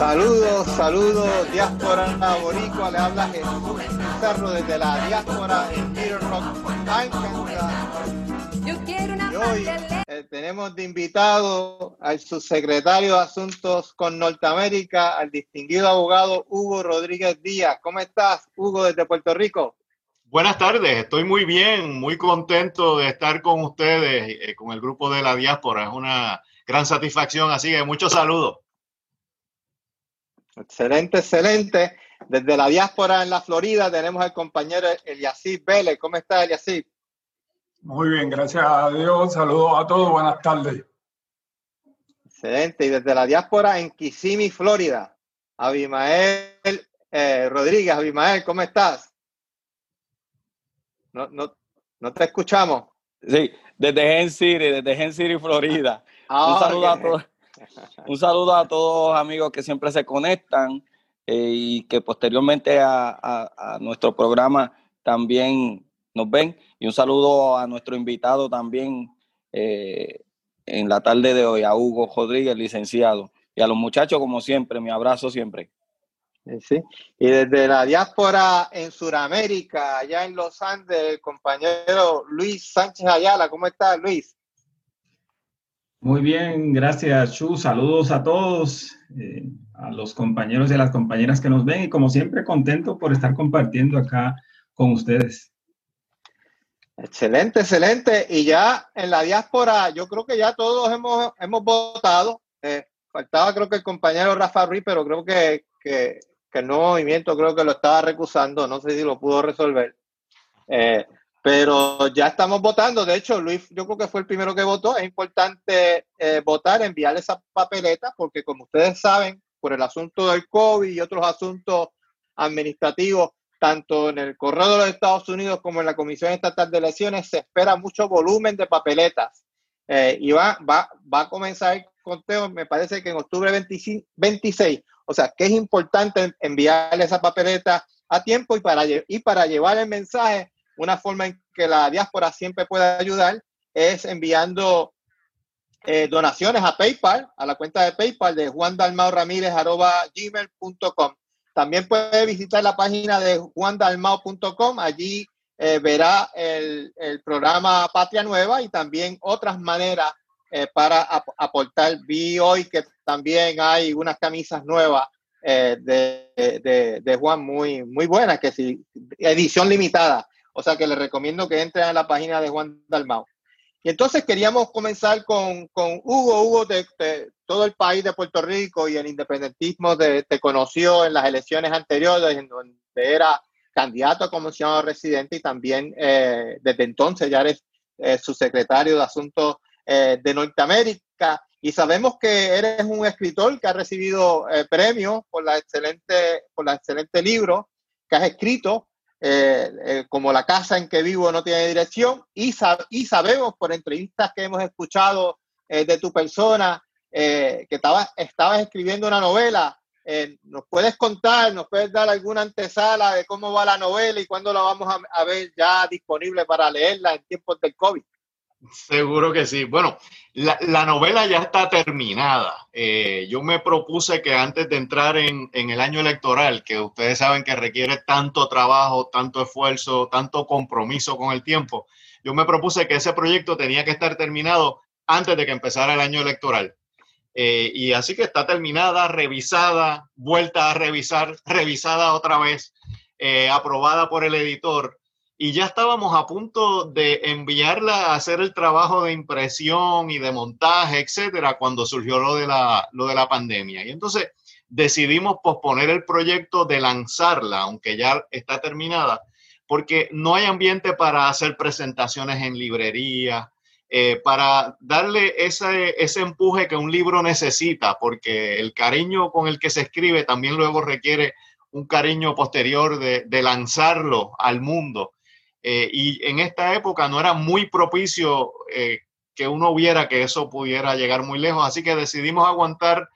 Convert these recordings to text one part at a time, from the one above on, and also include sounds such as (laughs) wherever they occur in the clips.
Saludos, saludos, diáspora boricua, le habla Jesús Cerro desde la diáspora en Little Rock, Arkansas. Yo quiero una y hoy eh, tenemos de invitado al subsecretario de Asuntos con Norteamérica, al distinguido abogado Hugo Rodríguez Díaz. ¿Cómo estás, Hugo, desde Puerto Rico? Buenas tardes, estoy muy bien, muy contento de estar con ustedes, eh, con el grupo de la diáspora. Es una gran satisfacción, así que muchos saludos. Excelente, excelente. Desde la diáspora en la Florida tenemos al compañero Eliasib Vélez. ¿Cómo está, Eliasib? Muy bien, gracias a Dios. Saludos a todos, buenas tardes. Excelente. Y desde la diáspora en Kissimmee, Florida, Abimael eh, Rodríguez. Abimael, ¿cómo estás? No, no, no te escuchamos. Sí, desde Gen City, desde Gen City, Florida. Ah, un saludo a todos. Un saludo a todos amigos que siempre se conectan eh, y que posteriormente a, nuestro programa también nos ven. Y un saludo a nuestro invitado también eh, en la tarde de hoy, a Hugo Rodríguez, licenciado. Y a los muchachos, como siempre, mi abrazo siempre. Sí, y desde la diáspora en Sudamérica, allá en Los Andes, el compañero Luis Sánchez Ayala. ¿Cómo estás, Luis? Muy bien, gracias, Chu. Saludos a todos, eh, a los compañeros y a las compañeras que nos ven y como siempre contento por estar compartiendo acá con ustedes. Excelente, excelente. Y ya en la diáspora, yo creo que ya todos hemos, hemos votado. Eh, faltaba creo que el compañero Rafa Ruiz, pero creo que, que, el nuevo movimiento creo que lo estaba recusando. No sé si lo pudo resolver. Eh, pero ya estamos votando. De hecho, Luis, yo creo que fue el primero que votó. Es importante eh, votar, enviar esa papeleta, porque como ustedes saben, por el asunto del COVID y otros asuntos administrativos, tanto en el correo de los Estados Unidos como en la Comisión Estatal de Elecciones, se espera mucho volumen de papeletas. Eh, y va, va, va a comenzar el conteo, me parece que en octubre 26. O sea, que es importante enviar esa papeleta a tiempo y para, y para llevar el mensaje una forma en que la diáspora siempre puede ayudar es enviando eh, donaciones a PayPal, a la cuenta de PayPal de juandalmauramírez.gmail.com. También puede visitar la página de juandalmao.com. Allí eh, verá el, programa Patria Nueva y también otras maneras eh, para aportar. Vi hoy que también hay unas camisas nuevas de, de, Juan muy, muy buenas, que sí, edición limitada. O sea que les recomiendo que entren a la página de Juan Dalmau. Y entonces queríamos comenzar con, Hugo. Hugo, de, todo el país de Puerto Rico y el independentismo te, conoció en las elecciones anteriores, en donde era candidato a comisionado residente y también eh, desde entonces ya eres eh, su secretario de Asuntos eh, de Norteamérica. Y sabemos que eres un escritor que ha recibido premios por la excelente, por que has escrito eh, eh, como la casa en que vivo no tiene dirección y, y sabemos por entrevistas que hemos escuchado eh, de tu persona que estabas, estabas escribiendo una novela. ¿Nos puedes contar, nos puedes dar alguna antesala de cómo va la novela y cuándo la vamos a ver ya disponible para leerla en tiempos del COVID? Seguro que sí. Bueno, la, novela ya está terminada. Eh, yo me propuse que antes de entrar en, el año electoral, que ustedes saben que requiere tanto trabajo, tanto esfuerzo, tanto compromiso con el tiempo, yo me propuse que ese proyecto tenía que estar terminado antes de que empezara el año electoral. Eh, y así que está terminada, revisada, vuelta a revisar, revisada otra vez, eh, aprobada por el editor y ya estábamos a punto de enviarla a hacer el trabajo de impresión y de montaje, etcétera, cuando surgió lo de la, lo de la pandemia. Y entonces decidimos posponer el proyecto de lanzarla, aunque ya está terminada, porque no hay ambiente para hacer presentaciones en librería, eh, para darle ese, ese empuje que un libro necesita, porque el cariño con el que se escribe también luego requiere un cariño posterior de, de lanzarlo al mundo. Eh, y en esta época no era muy propicio eh, que uno viera que eso pudiera llegar muy lejos, así que decidimos aguantar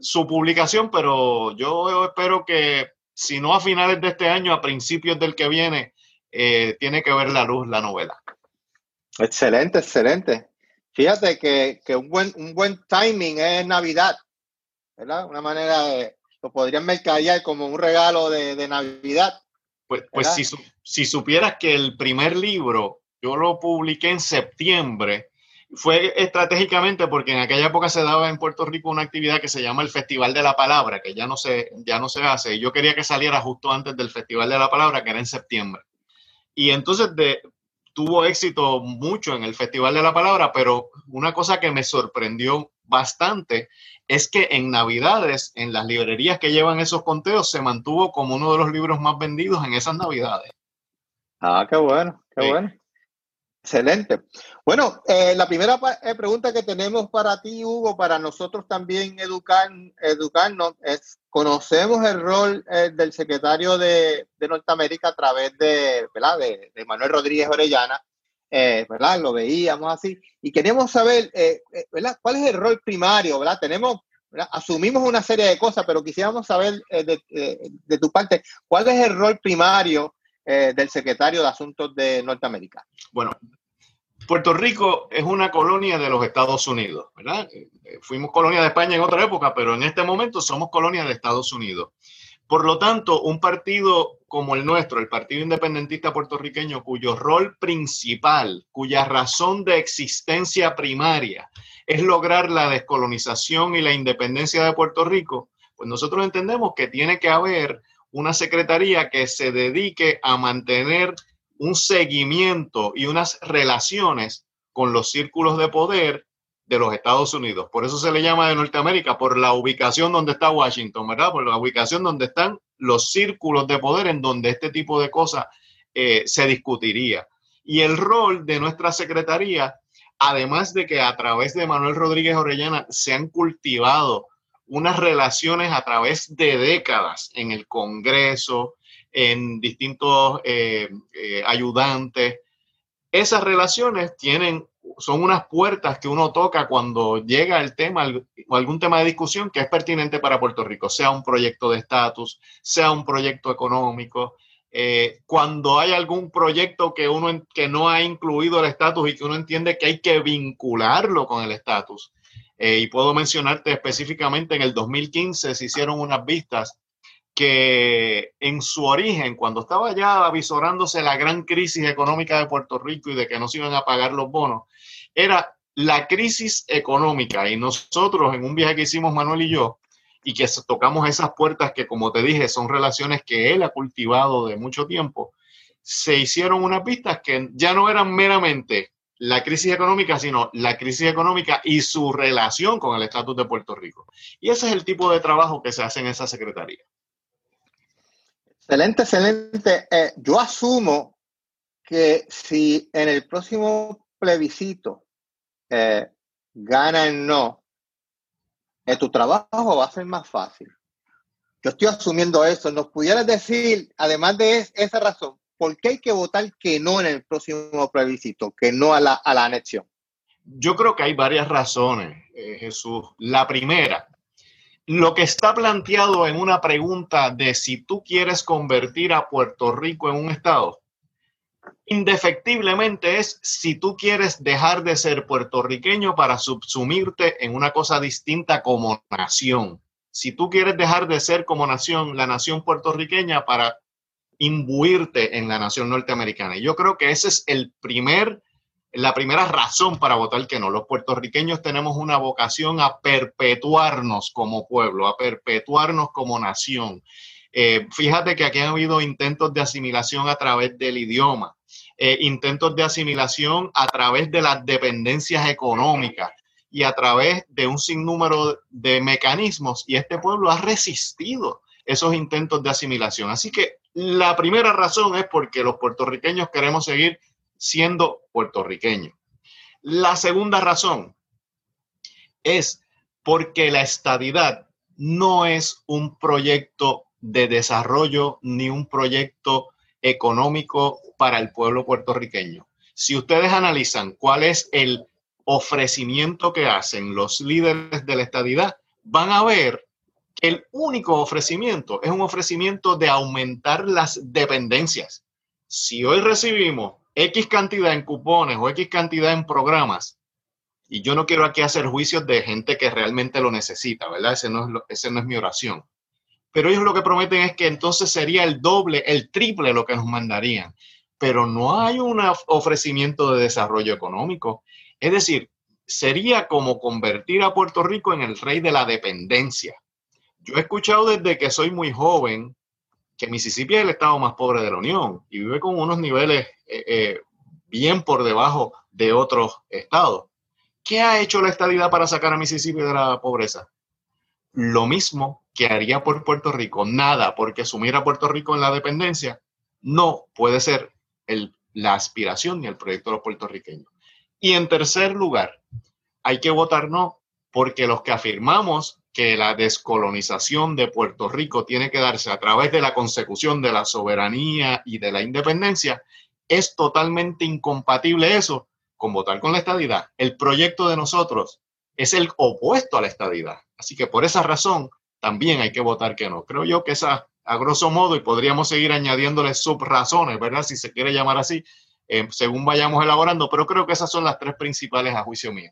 su publicación, pero yo espero que si no a finales de este año, a principios del que viene, eh, tiene que ver la luz la novela. Excelente, excelente. Fíjate que, un, buen, un buen timing es Navidad. ¿verdad? Una manera de, lo podrían mercadear como un regalo de, Navidad. Pues, pues si, si supieras que el primer libro yo lo publiqué en septiembre, fue estratégicamente porque en aquella época se daba en Puerto Rico una actividad que se llama el Festival de la Palabra, que ya no se, ya no se hace. Y yo quería que saliera justo antes del Festival de la Palabra, que era en septiembre. Y entonces de, tuvo éxito mucho en el Festival de la Palabra, pero una cosa que me sorprendió bastante es que en Navidades, en las librerías que llevan esos conteos, se mantuvo como uno de los libros más vendidos en esas Navidades. Ah, qué bueno, qué bueno. Excelente. Bueno, eh, la primera eh, pregunta que tenemos para ti, Hugo, para nosotros también educar, educarnos, es, conocemos el rol eh, del secretario de, Norteamérica a través de, ¿verdad? de, Manuel Rodríguez Orellana, ¿verdad? Lo veíamos así, y queremos saber, ¿verdad? ¿Cuál es el rol primario, ¿verdad? Tenemos, asumimos una serie de cosas, pero quisiéramos saber de, de, tu parte, ¿cuál es el rol primario eh, del secretario de Asuntos de Norteamérica. Bueno, Puerto Rico es una colonia de los Estados Unidos, ¿verdad? Eh, fuimos colonia de España en otra época, pero en este momento somos colonia de Estados Unidos. Por lo tanto, un partido como el nuestro, el Partido Independentista Puertorriqueño, cuyo rol principal, cuya razón de existencia primaria es lograr la descolonización y la independencia de Puerto Rico, pues nosotros entendemos que tiene que haber una secretaría que se dedique a mantener un seguimiento y unas relaciones con los círculos de poder de los Estados Unidos. Por eso se le llama de Norteamérica, por la ubicación donde está Washington, ¿verdad? Por la ubicación donde están los círculos de poder en donde este tipo de cosas eh, se discutiría. Y el rol de nuestra secretaría, además de que a través de Manuel Rodríguez Orellana se han cultivado unas relaciones a través de décadas en el Congreso, en distintos eh, eh, ayudantes. Esas relaciones tienen, son unas puertas que uno toca cuando llega el tema o algún tema de discusión que es pertinente para Puerto Rico, sea un proyecto de estatus, sea un proyecto económico. Eh, cuando hay algún proyecto que uno que no ha incluido el estatus y que uno entiende que hay que vincularlo con el estatus, eh, y puedo mencionarte específicamente en el 2015 se hicieron unas vistas que en su origen, cuando estaba ya avisorándose la gran crisis económica de Puerto Rico y de que no se iban a pagar los bonos, era la crisis económica. Y nosotros en un viaje que hicimos Manuel y yo, y que tocamos esas puertas que, como te dije, son relaciones que él ha cultivado de mucho tiempo, se hicieron unas vistas que ya no eran meramente la crisis económica, sino la crisis económica y su relación con el estatus de Puerto Rico. Y ese es el tipo de trabajo que se hace en esa secretaría. Excelente, excelente. Eh, yo asumo que si en el próximo plebiscito eh, gana el no, eh, tu trabajo va a ser más fácil. Yo estoy asumiendo eso. ¿Nos pudieras decir, además de esa razón, ¿por qué hay que votar que no en el próximo plebiscito, que no a la, anexión? Yo creo que hay varias razones, eh, Jesús. La primera, lo que está planteado en una pregunta de si tú quieres convertir a Puerto Rico en un Estado, indefectiblemente es si tú quieres dejar de ser puertorriqueño para subsumirte en una cosa distinta como nación. Si tú quieres dejar de ser como nación, la nación puertorriqueña para imbuirte en la nación norteamericana. Y yo creo que esa es el primer, la primera razón para votar que no. Los puertorriqueños tenemos una vocación a perpetuarnos como pueblo, a perpetuarnos como nación. Eh, fíjate que aquí han habido intentos de asimilación a través del idioma, eh, intentos de asimilación a través de las dependencias económicas y a través de un sinnúmero de mecanismos y este pueblo ha resistido esos intentos de asimilación. Así que la primera razón es porque los puertorriqueños queremos seguir siendo puertorriqueños. La segunda razón es porque la estadidad no es un proyecto de desarrollo ni un proyecto económico para el pueblo puertorriqueño. Si ustedes analizan cuál es el ofrecimiento que hacen los líderes de la estadidad, van a ver el único ofrecimiento es un ofrecimiento de aumentar las dependencias. Si hoy recibimos X cantidad en cupones o X cantidad en programas Y yo no quiero aquí hacer juicios de gente que realmente lo necesita, ¿verdad? Ese no es, ese no es mi oración. Pero ellos lo que prometen es que entonces sería el doble, el triple lo que nos mandarían. Pero no hay un ofrecimiento de desarrollo económico. Es decir, sería como convertir a Puerto Rico en el rey de la dependencia. Yo he escuchado desde que soy muy joven que Mississippi es el estado más pobre de la Unión y vive con unos niveles eh, eh, bien por debajo de otros estados. ¿Qué ha hecho la estadidad para sacar a Mississippi de la pobreza? Lo mismo que haría por Puerto Rico. Nada, porque sumir a Puerto Rico en la dependencia no puede ser la aspiración ni el proyecto de los puertorriqueños. Y en tercer lugar, hay que votar no, porque los que afirmamos que la descolonización de Puerto Rico tiene que darse a través de la consecución de la soberanía y de la independencia, es totalmente incompatible eso con votar con la estadidad. El proyecto de nosotros es el opuesto a la estadidad. Así que por esa razón también hay que votar que no. Creo yo que esa, a grosso modo, y podríamos seguir añadiéndole subrazones, ¿verdad? Si se quiere llamar así, eh, según vayamos elaborando, pero creo que esas son las tres principales a juicio mío.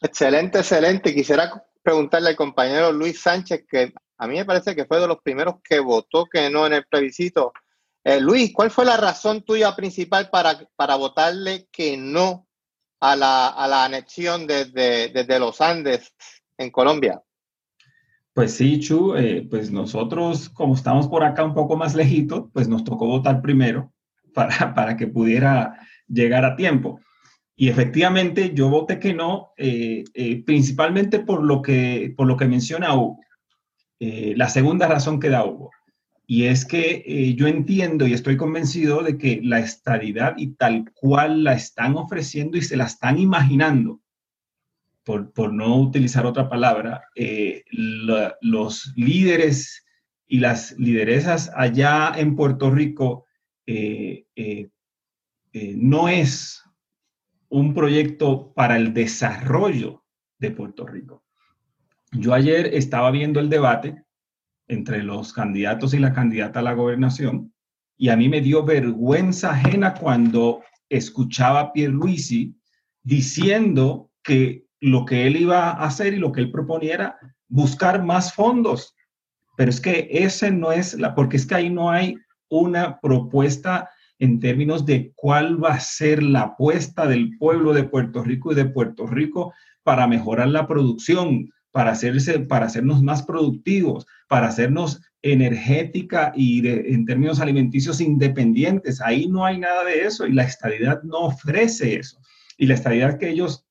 Excelente, excelente. Quisiera preguntarle al compañero Luis Sánchez, que a mí me parece que fue de los primeros que votó que no en el plebiscito eh, Luis, ¿cuál fue la razón tuya principal para, para votarle que no a la, a la anexión desde, desde, los Andes en Colombia? Pues sí, Chu, eh, pues nosotros, como estamos por acá un poco más lejito, pues nos tocó votar primero (laughs) para, para que pudiera llegar a tiempo. Y efectivamente yo voté que no, eh, principalmente por lo, que, por lo que menciona Hugo. la segunda razón que da Hugo y es que eh, yo entiendo y estoy convencido de que la estadidad y tal cual la están ofreciendo y se la están imaginando, por, por no utilizar otra palabra, eh, los líderes y las lideresas allá en Puerto Rico eh, no es un proyecto para el desarrollo de Puerto Rico. Yo ayer estaba viendo el debate entre los candidatos y la candidata a la gobernación. Y a mí me dio vergüenza ajena cuando escuchaba a Pierluisi diciendo que lo que él iba a hacer y lo que él proponía era buscar más fondos. Pero es que ese no es la, porque es que ahí no hay una propuesta en términos de cuál va a ser la apuesta del pueblo de Puerto Rico y de Puerto Rico para mejorar la producción, para, hacerse, para hacernos más productivos, para hacernos energética y en términos alimenticios independientes. Ahí no hay nada de eso y la estabilidad no ofrece eso. Y la estabilidad que ellos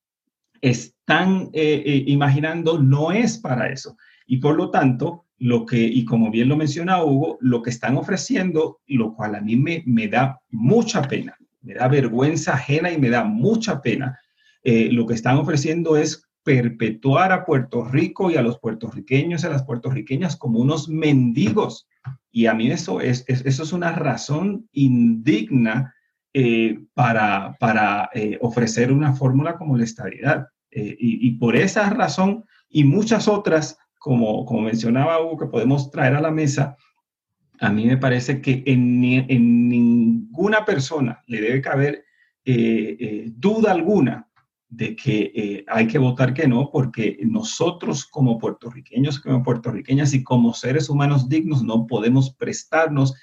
están eh, eh, imaginando no es para eso. Y por lo tanto, lo que, y como bien lo menciona Hugo, lo que están ofreciendo, lo cual a mí me, me da mucha pena, me da vergüenza ajena y me da mucha pena, eh, lo que están ofreciendo es perpetuar a Puerto Rico y a los puertorriqueños y a las puertorriqueñas como unos mendigos. Y a mí eso es, eso es una razón indigna eh, para, para eh, ofrecer una fórmula como la estabilidad. Eh, y, por esa razón y muchas otras, como, como mencionaba Hugo, que podemos traer a la mesa, a mí me parece que en, en ninguna persona le debe caber duda alguna de que eh, hay que votar que no, porque nosotros como puertorriqueños, como puertorriqueñas y como seres humanos dignos no podemos prestarnos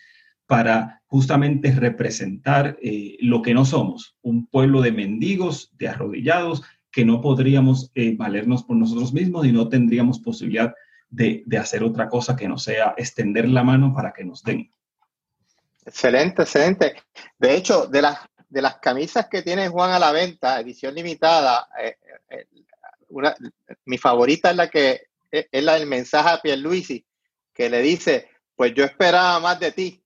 para justamente representar eh, lo que no somos, un pueblo de mendigos, de arrodillados, que no podríamos eh, valernos por nosotros mismos y no tendríamos posibilidad de, de hacer otra cosa que no sea extender la mano para que nos den. Excelente, excelente. De hecho, de las de las camisas que tiene Juan a la venta, edición limitada, eh, eh, mi favorita es la que eh, es la del mensaje a Pierluisi, que le dice, pues yo esperaba más de ti,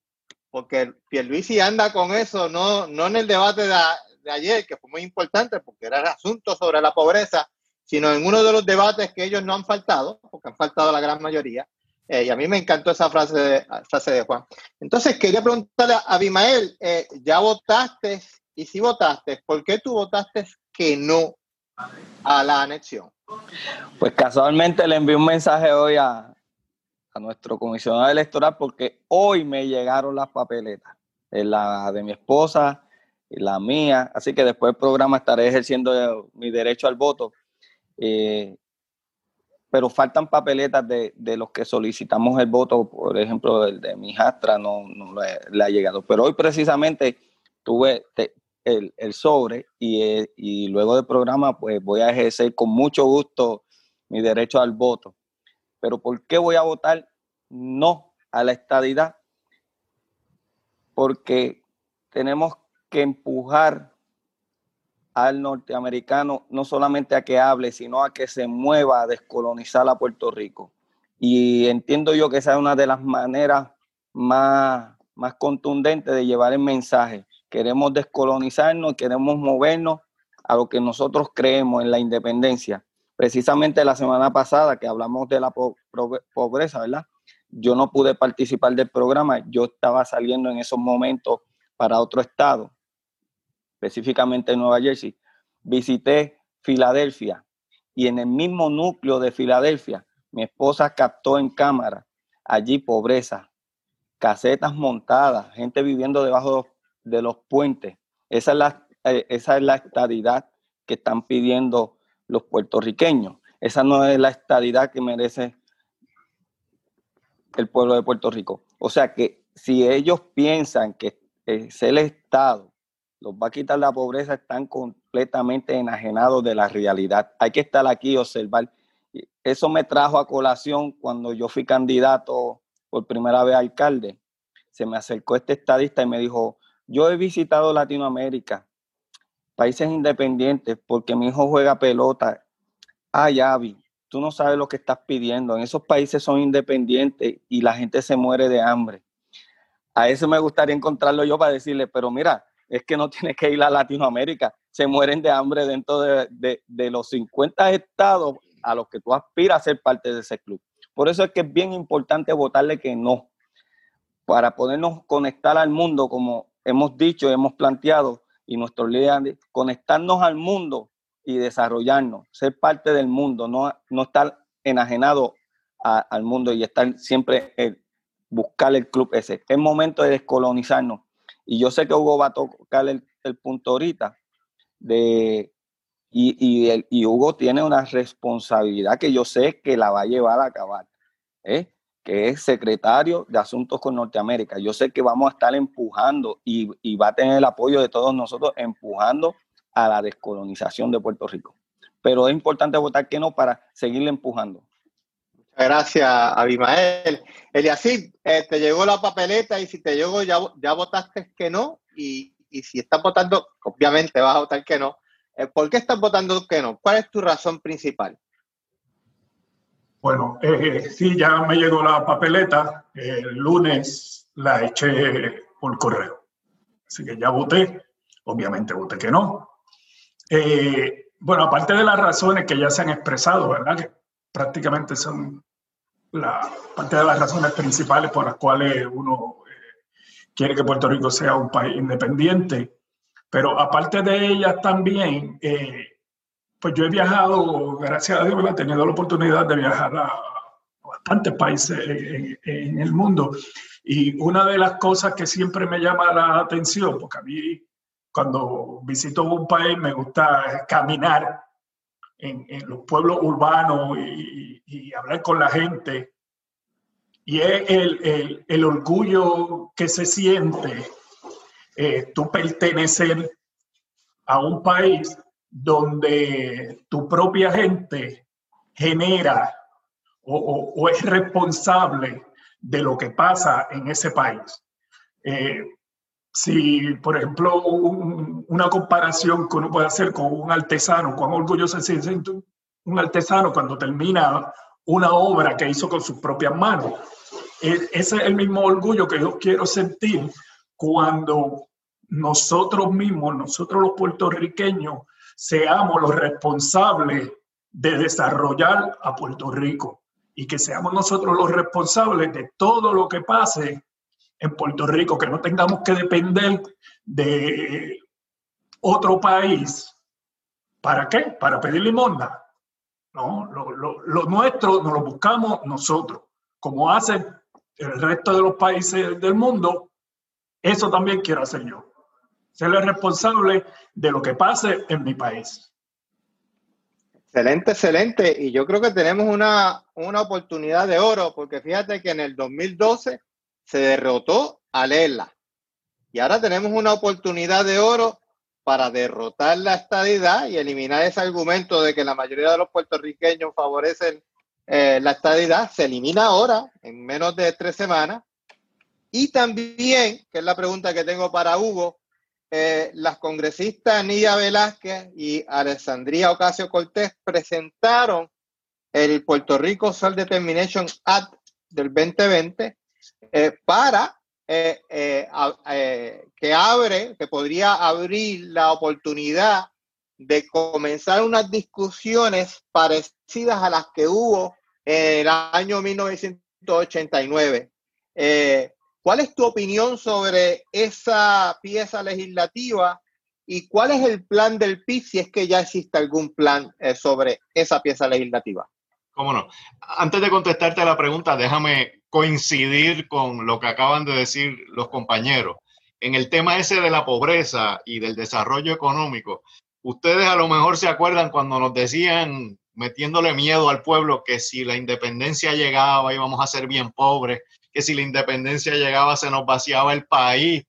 porque Pierluisi anda con eso, no, no en el debate de, de ayer, que fue muy importante, porque era el asunto sobre la pobreza, sino en uno de los debates que ellos no han faltado, porque han faltado la gran mayoría, y a mí me encantó esa frase de, frase de Juan. Entonces, quería preguntarle a Abimael, ¿ya votaste y si votaste, ¿por qué tú votaste que no a la anexión? Pues casualmente le envié un mensaje hoy a, a nuestro comisionado electoral porque hoy me llegaron las papeletas, la de mi esposa, la mía, así que después del programa estaré ejerciendo mi derecho al voto. Eh, pero faltan papeletas de, los que solicitamos el voto, por ejemplo, el de mi jastra no, le, ha llegado. Pero hoy precisamente tuve el, sobre y, y, luego del programa pues voy a ejercer con mucho gusto mi derecho al voto. Pero ¿por qué voy a votar no a la estadidad? Porque tenemos que empujar al norteamericano no solamente a que hable, sino a que se mueva a descolonizar a Puerto Rico. Y entiendo yo que esa es una de las maneras más, más contundentes de llevar el mensaje. Queremos descolonizarnos, queremos movernos a lo que nosotros creemos en la independencia. Precisamente la semana pasada que hablamos de la pobreza, ¿verdad? Yo no pude participar del programa, yo estaba saliendo en esos momentos para otro estado específicamente en Nueva Jersey, visité Filadelfia y en el mismo núcleo de Filadelfia, mi esposa captó en cámara allí pobreza, casetas montadas, gente viviendo debajo de los puentes. Esa es la, eh, esa es la estadidad que están pidiendo los puertorriqueños. Esa no es la estadidad que merece el pueblo de Puerto Rico. O sea que si ellos piensan que es el Estado los va a quitar la pobreza, están completamente enajenados de la realidad. Hay que estar aquí y observar. Eso me trajo a colación cuando yo fui candidato por primera vez a alcalde. Se me acercó este estadista y me dijo, yo he visitado Latinoamérica, países independientes, porque mi hijo juega pelota. Ay, Avi, tú no sabes lo que estás pidiendo. En esos países son independientes y la gente se muere de hambre. A eso me gustaría encontrarlo yo para decirle, pero mira, es que no tienes que ir a Latinoamérica. Se mueren de hambre dentro de, los 50 estados a los que tú aspiras a ser parte de ese club. Por eso es que es bien importante votarle que no, para podernos conectar al mundo, como hemos dicho, hemos planteado, y nuestros líderes, conectarnos al mundo y desarrollarnos, ser parte del mundo, no, no estar enajenado al mundo y estar siempre en buscar el club ese. Es momento de descolonizarnos y yo sé que Hugo va a tocar el, punto ahorita de, y, el, y, Hugo tiene una responsabilidad que yo sé que la va a llevar a acabar, ¿eh? que es secretario de Asuntos con Norteamérica. Yo sé que vamos a estar empujando y, y va a tener el apoyo de todos nosotros empujando a la descolonización de Puerto Rico. Pero es importante votar que no para seguirle empujando. Gracias, Abimael. Eliasí, eh, te llegó la papeleta y si te llegó ya, ya votaste que no y, si estás votando, obviamente vas a votar que no. Eh, ¿Por qué estás votando que no? ¿Cuál es tu razón principal? Bueno, eh, sí, ya me llegó la papeleta. El lunes la eché por correo. Así que ya voté. Obviamente voté que no. bueno, aparte de las razones que ya se han expresado, ¿verdad? Prácticamente son la parte de las razones principales por las cuales uno eh, quiere que Puerto Rico sea un país independiente. Pero aparte de ellas también, eh, pues yo he viajado, gracias a Dios, he tenido la oportunidad de viajar a bastantes países en, el mundo. Y una de las cosas que siempre me llama la atención, porque a mí cuando visito un país me gusta caminar en, los pueblos urbanos y, hablar con la gente. Y es el, el, orgullo que se siente eh, tú pertenecer a un país donde tu propia gente genera o, o, es responsable de lo que pasa en ese país. Eh, si, por ejemplo, una comparación que uno puede hacer con un artesano, cuán orgulloso se siente un artesano cuando termina una obra que hizo con sus propias manos. E, ese es el mismo orgullo que yo quiero sentir cuando nosotros mismos, nosotros los puertorriqueños, seamos los responsables de desarrollar a Puerto Rico y que seamos nosotros los responsables de todo lo que pase en Puerto Rico, que no tengamos que depender de otro país. ¿Para qué? Para pedir limosna. No, lo, nuestro nos lo buscamos nosotros, como hacen el resto de los países del mundo. Eso también quiero hacer yo. ser el responsable de lo que pase en mi país. Excelente, excelente. Y yo creo que tenemos una, una oportunidad de oro, porque fíjate que en el 2012 se derrotó a Lela. Y ahora tenemos una oportunidad de oro para derrotar la estadidad y eliminar ese argumento de que la mayoría de los puertorriqueños favorecen eh, la estadidad. Se elimina ahora, en menos de tres semanas. Y también, que es la pregunta que tengo para Hugo, eh, las congresistas Nidia Velázquez y Alessandría Ocasio Cortés presentaron el Puerto Rico Self Determination Act del 2020 eh, para eh, que abre, que podría abrir la oportunidad de comenzar unas discusiones parecidas a las que hubo en el año 1989. ¿Cuál es tu opinión sobre esa pieza legislativa y cuál es el plan del PIB si es que ya existe algún plan eh, sobre esa pieza legislativa? Cómo no. Antes de contestarte la pregunta, déjame coincidir con lo que acaban de decir los compañeros. En el tema ese de la pobreza y del desarrollo económico, ustedes a lo mejor se acuerdan cuando nos decían, metiéndole miedo al pueblo, que si la independencia llegaba íbamos a ser bien pobres que si la independencia llegaba se nos vaciaba el país,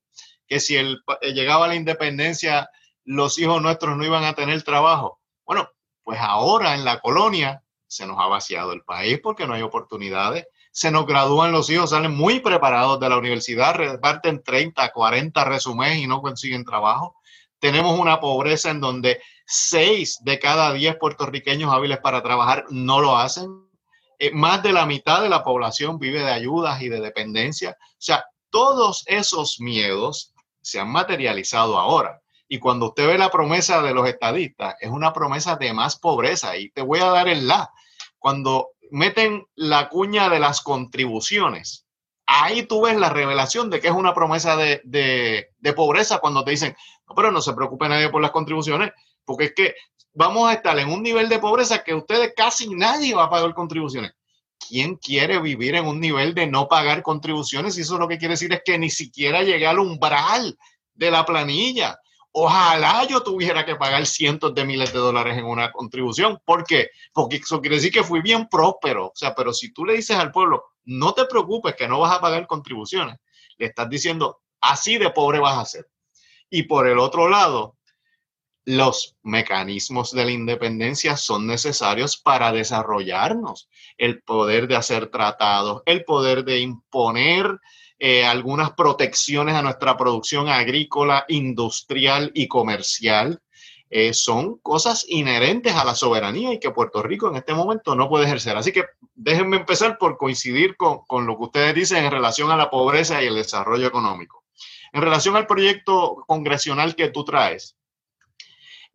que si el, eh, llegaba la independencia los hijos nuestros no iban a tener trabajo. Bueno, pues ahora en la colonia se nos ha vaciado el país porque no hay oportunidades. Se nos gradúan los hijos, salen muy preparados de la universidad, reparten 30, 40 resúmenes y no consiguen trabajo. Tenemos una pobreza en donde 6 de cada 10 puertorriqueños hábiles para trabajar no lo hacen eh, más de la mitad de la población vive de ayudas y de dependencia. O sea, todos esos miedos se han materializado ahora. Y cuando usted ve la promesa de los estadistas, es una promesa de más pobreza. Y te voy a dar el la. Cuando meten la cuña de las contribuciones, ahí tú ves la revelación de que es una promesa de, de, pobreza cuando te dicen, pero no se preocupe nadie por las contribuciones, porque es que vamos a estar en un nivel de pobreza que ustedes casi nadie va a pagar contribuciones. ¿Quién quiere vivir en un nivel de no pagar contribuciones? Y eso lo que quiere decir es que ni siquiera llegué al umbral de la planilla. Ojalá yo tuviera que pagar cientos de miles de dólares en una contribución. ¿Por qué? Porque eso quiere decir que fui bien próspero. O sea, pero si tú le dices al pueblo, no te preocupes que no vas a pagar contribuciones, le estás diciendo, así de pobre vas a ser. Y por el otro lado, los mecanismos de la independencia son necesarios para desarrollarnos. El poder de hacer tratados, el poder de imponer eh, algunas protecciones a nuestra producción agrícola, industrial y comercial. Eh, son cosas inherentes a la soberanía y que Puerto Rico en este momento no puede ejercer. Así que déjenme empezar por coincidir con, con lo que ustedes dicen en relación a la pobreza y el desarrollo económico. En relación al proyecto congresional que tú traes,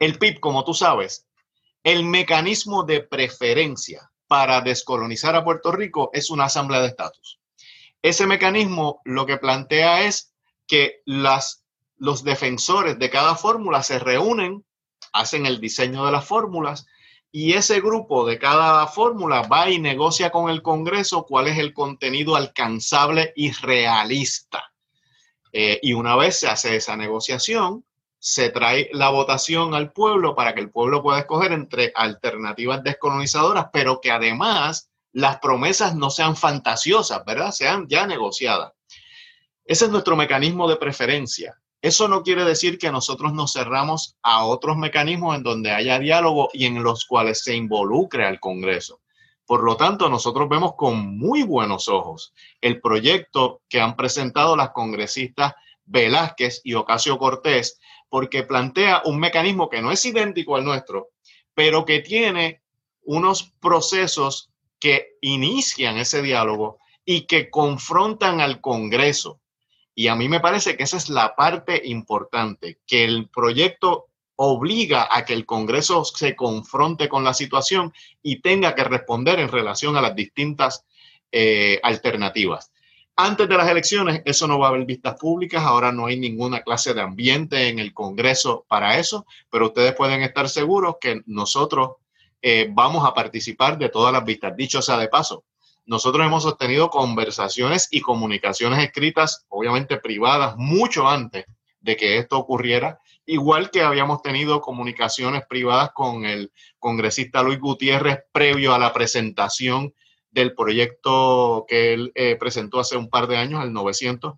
el PIB, como tú sabes, el mecanismo de preferencia para descolonizar a Puerto Rico es una asamblea de estatus. Ese mecanismo lo que plantea es que las, los defensores de cada fórmula se reúnen, hacen el diseño de las fórmulas y ese grupo de cada fórmula va y negocia con el Congreso cuál es el contenido alcanzable y realista. Eh, y una vez se hace esa negociación, se trae la votación al pueblo para que el pueblo pueda escoger entre alternativas descolonizadoras, pero que además las promesas no sean fantasiosas, ¿verdad? Sean ya negociadas. Ese es nuestro mecanismo de preferencia. Eso no quiere decir que nosotros nos cerramos a otros mecanismos en donde haya diálogo y en los cuales se involucre al Congreso. Por lo tanto, nosotros vemos con muy buenos ojos el proyecto que han presentado las congresistas Velázquez y Ocasio Cortés porque plantea un mecanismo que no es idéntico al nuestro, pero que tiene unos procesos que inician ese diálogo y que confrontan al Congreso. Y a mí me parece que esa es la parte importante, que el proyecto obliga a que el Congreso se confronte con la situación y tenga que responder en relación a las distintas eh, alternativas. Antes de las elecciones, eso no va a haber vistas públicas, ahora no hay ninguna clase de ambiente en el Congreso para eso, pero ustedes pueden estar seguros que nosotros eh, vamos a participar de todas las vistas. Dicho sea de paso, nosotros hemos sostenido conversaciones y comunicaciones escritas, obviamente privadas, mucho antes de que esto ocurriera, igual que habíamos tenido comunicaciones privadas con el congresista Luis Gutiérrez previo a la presentación del proyecto que él eh, presentó hace un par de años, el 900.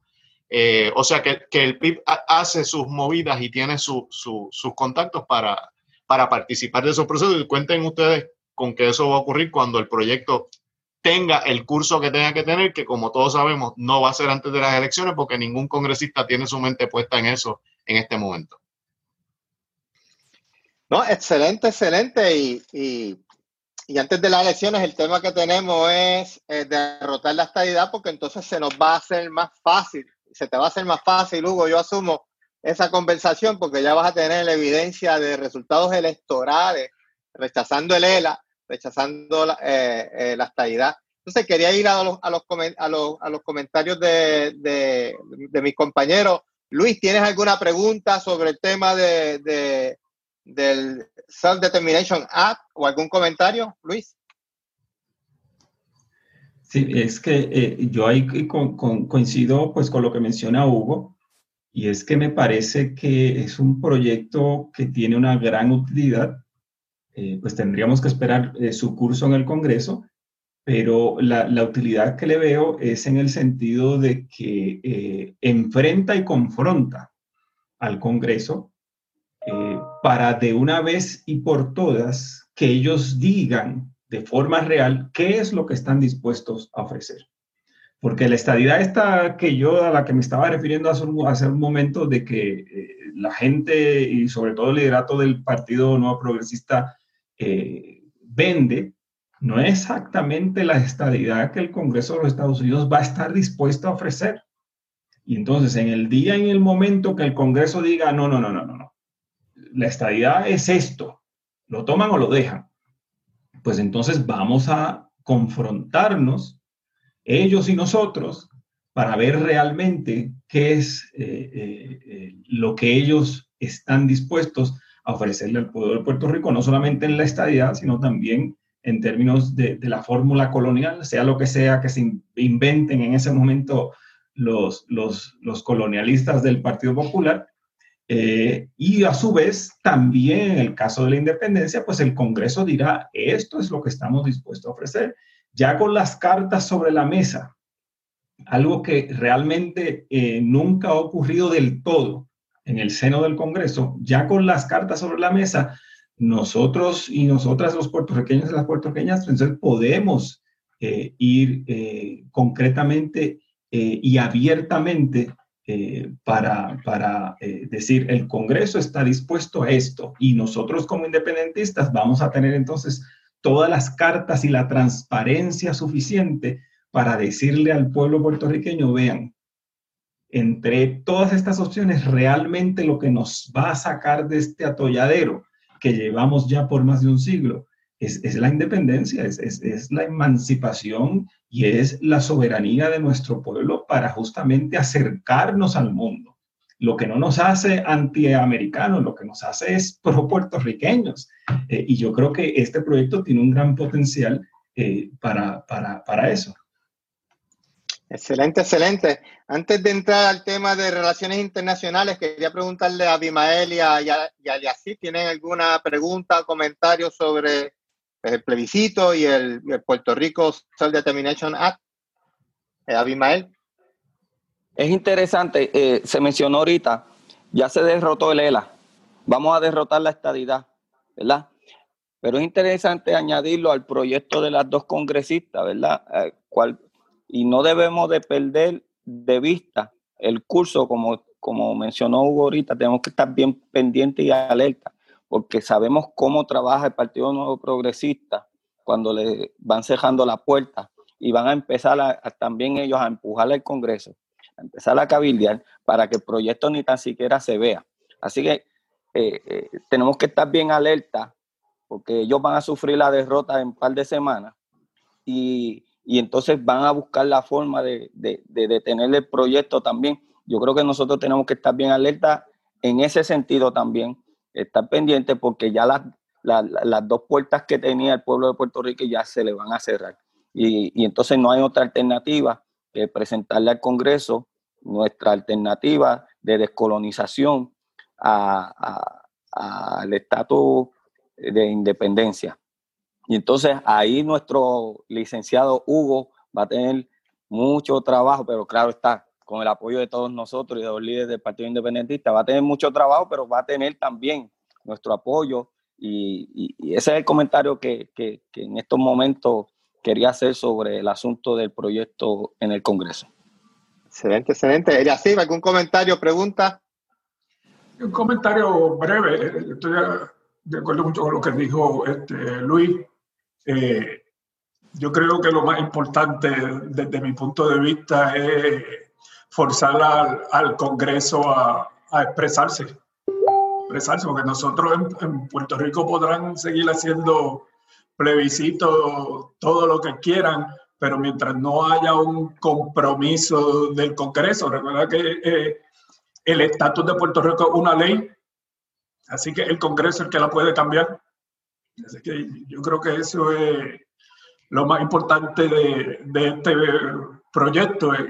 Eh, o sea que, que, el PIB hace sus movidas y tiene sus contactos para, para participar de esos procesos. Y cuenten ustedes con que eso va a ocurrir cuando el proyecto tenga el curso que tenga que tener, que como todos sabemos no va a ser antes de las elecciones porque ningún congresista tiene su mente puesta en eso en este momento. No, excelente, excelente. Y, y, antes de las elecciones el tema que tenemos es eh, derrotar la estabilidad porque entonces se nos va a hacer más fácil, se te va a hacer más fácil, Hugo, yo asumo esa conversación porque ya vas a tener la evidencia de resultados electorales rechazando el ELA rechazando la, eh, eh, la estadidad. Entonces quería ir a los, a los, a los, a los comentarios de, de, de, mis compañeros. Luis, ¿tienes alguna pregunta sobre el tema de, de del Self-Determination Act o algún comentario, Luis? Sí, es que eh, yo ahí coincido pues con lo que menciona Hugo, y es que me parece que es un proyecto que tiene una gran utilidad eh, pues tendríamos que esperar eh, su curso en el Congreso, pero la, utilidad que le veo es en el sentido de que eh, enfrenta y confronta al Congreso para de una vez y por todas que ellos digan de forma real qué es lo que están dispuestos a ofrecer. Porque la estadidad esta que yo a la que me estaba refiriendo hace un, momento de que la gente y sobre todo el liderato del Partido Nuevo Progresista eh, vende no es exactamente la estadidad que el Congreso de los Estados Unidos va a estar dispuesto a ofrecer. Y entonces, en el día, en el momento que el Congreso diga, no, no, no, no, no, no, la estadidad es esto, lo toman o lo dejan, pues entonces vamos a confrontarnos, ellos y nosotros, para ver realmente qué es eh, eh, lo que ellos están dispuestos ofrecerle al pueblo de Puerto Rico, no solamente en la estadía, sino también en términos de, la fórmula colonial, sea lo que sea que se inventen en ese momento los, los, colonialistas del Partido Popular. Eh, y a su vez, también en el caso de la independencia, pues el Congreso dirá, esto es lo que estamos dispuestos a ofrecer. Ya con las cartas sobre la mesa, algo que realmente eh, nunca ha ocurrido del todo, en el seno del Congreso, ya con las cartas sobre la mesa, nosotros y nosotras, los puertorriqueños y las puertorriqueñas, entonces podemos eh, ir eh, concretamente y abiertamente para, para decir, el Congreso está dispuesto a esto y nosotros como independentistas vamos a tener entonces todas las cartas y la transparencia suficiente para decirle al pueblo puertorriqueño, vean, entre todas estas opciones, realmente lo que nos va a sacar de este atolladero que llevamos ya por más de un siglo es, la independencia, es, es, la emancipación y es la soberanía de nuestro pueblo para justamente acercarnos al mundo. Lo que no nos hace antiamericanos, lo que nos hace es pro puertorriqueños. Eh, y yo creo que este proyecto tiene un gran potencial eh, para, para, para eso. Excelente, excelente. Antes de entrar al tema de relaciones internacionales, quería preguntarle a Abimael y a, y ¿tienen alguna pregunta o comentario sobre el plebiscito y el, Puerto Rico Self-Determination Act? Eh, Abimael. Es interesante, eh, se mencionó ahorita, ya se derrotó el ELA, vamos a derrotar la estadidad, ¿verdad? Pero es interesante añadirlo al proyecto de las dos congresistas, ¿verdad? Eh, ¿Cuál, y no debemos de perder de vista el curso, como, como mencionó Hugo ahorita, tenemos que estar bien pendientes y alerta, porque sabemos cómo trabaja el Partido Nuevo Progresista cuando le van cerrando la puerta y van a empezar también ellos a empujar al Congreso, empezar a cabildear para que el proyecto ni tan siquiera se vea. Así que eh, eh, tenemos que estar bien alerta porque ellos van a sufrir la derrota en un par de semanas y y entonces van a buscar la forma de, detener el proyecto también. Yo creo que nosotros tenemos que estar bien alerta en ese sentido también, estar pendiente porque ya las, las, dos puertas que tenía el pueblo de Puerto Rico ya se le van a cerrar. Y, entonces no hay otra alternativa que presentarle al Congreso nuestra alternativa de descolonización al estatus de independencia. Y entonces ahí nuestro licenciado Hugo va a tener mucho trabajo, pero claro está, con el apoyo de todos nosotros y de los líderes del Partido Independentista, va a tener mucho trabajo, pero va a tener también nuestro apoyo. Y, ese es el comentario que, que, en estos momentos quería hacer sobre el asunto del proyecto en el Congreso. Excelente, excelente. así ¿algún comentario, pregunta? Un comentario breve. Estoy de acuerdo mucho con lo que dijo este, Luis. Eh, yo creo que lo más importante desde mi punto de vista es forzar al, Congreso a, expresarse. Expresarse, porque nosotros en, Puerto Rico podrán seguir haciendo plebiscitos, todo lo que quieran, pero mientras no haya un compromiso del Congreso, recuerda que eh, el estatus de Puerto Rico es una ley, así que el Congreso es el que la puede cambiar. Así que yo creo que eso es lo más importante de, este proyecto, es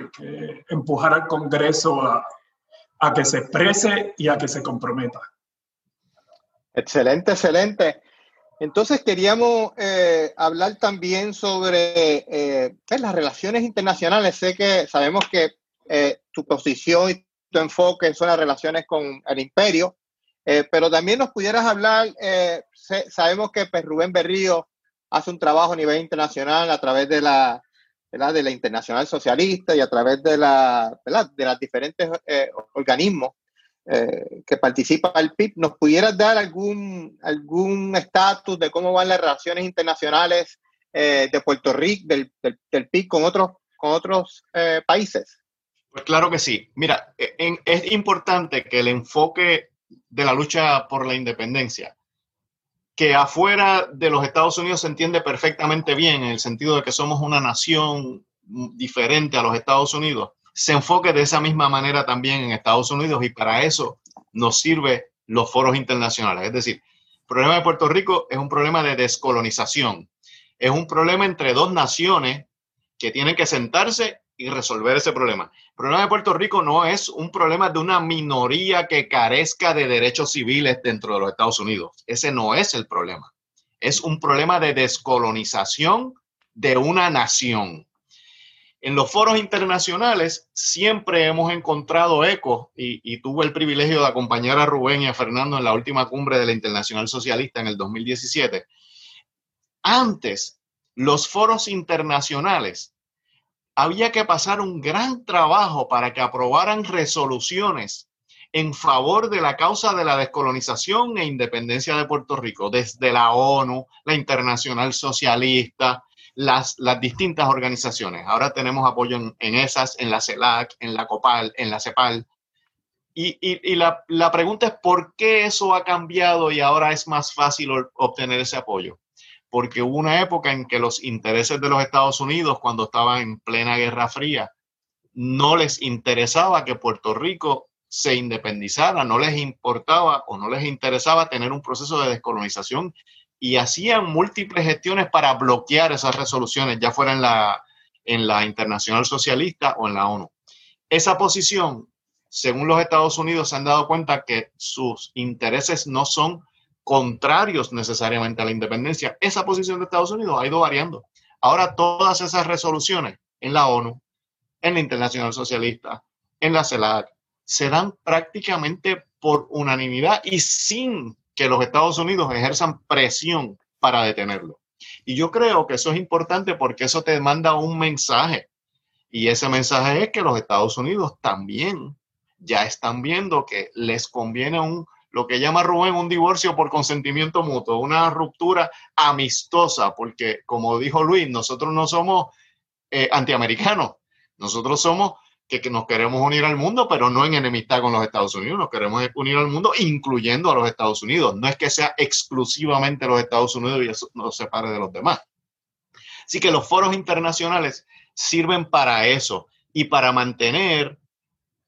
empujar al Congreso a, que se exprese y a que se comprometa. Excelente, excelente. Entonces queríamos eh, hablar también sobre eh, pues, las relaciones internacionales. Sé que sabemos que eh, tu posición y tu enfoque son las relaciones con el imperio, pero también nos pudieras hablar, sabemos que pues, Rubén Berrío hace un trabajo a nivel internacional a través de la, de la Internacional Socialista y a través de, la, de los diferentes eh, organismos eh, que participa el PIB. ¿Nos pudieras dar algún algún estatus de cómo van las relaciones internacionales eh, de Puerto Rico, del, del, PIB con otros, con otros países? Pues claro que sí. Mira, es importante que el enfoque de la lucha por la independencia que afuera de los Estados Unidos se entiende perfectamente bien, en el sentido de que somos una nación diferente a los Estados Unidos, se enfoque de esa misma manera también en Estados Unidos y para eso nos sirve los foros internacionales. Es decir, el problema de Puerto Rico es un problema de descolonización, es un problema entre dos naciones que tienen que sentarse y resolver ese problema. El problema de Puerto Rico no es un problema de una minoría que carezca de derechos civiles dentro de los Estados Unidos. Ese no es el problema. Es un problema de descolonización de una nación. En los foros internacionales siempre hemos encontrado ecos y, y, tuve el privilegio de acompañar a Rubén y a Fernando en la última cumbre de la Internacional Socialista en el 2017. Antes, los foros internacionales había que pasar un gran trabajo para que aprobaran resoluciones en favor de la causa de la descolonización e independencia de Puerto Rico, desde la ONU, la Internacional Socialista, las, distintas organizaciones. Ahora tenemos apoyo en, esas, en la CELAC, en la COPAL, en la CEPAL. Y, la pregunta es por qué eso ha cambiado y ahora es más fácil obtener ese apoyo porque hubo una época en que los intereses de los Estados Unidos, cuando estaban en plena Guerra Fría, no les interesaba que Puerto Rico se independizara, no les importaba o no les interesaba tener un proceso de descolonización y hacían múltiples gestiones para bloquear esas resoluciones, ya fuera en la, en la Internacional Socialista o en la ONU. Esa posición, según los Estados Unidos, se han dado cuenta que sus intereses no son contrarios necesariamente a la independencia. Esa posición de Estados Unidos ha ido variando. Ahora todas esas resoluciones en la ONU, en la Internacional Socialista, en la CELAC, se dan prácticamente por unanimidad y sin que los Estados Unidos ejerzan presión para detenerlo. Y yo creo que eso es importante porque eso te manda un mensaje. Y ese mensaje es que los Estados Unidos también ya están viendo que les conviene un lo que llama Rubén un divorcio por consentimiento mutuo, una ruptura amistosa, porque como dijo Luis, nosotros no somos eh, antiamericanos, nosotros somos que, nos queremos unir al mundo, pero no en enemistad con los Estados Unidos, nos queremos unir al mundo incluyendo a los Estados Unidos, no es que sea exclusivamente los Estados Unidos y eso nos separe de los demás. Así que los foros internacionales sirven para eso y para mantener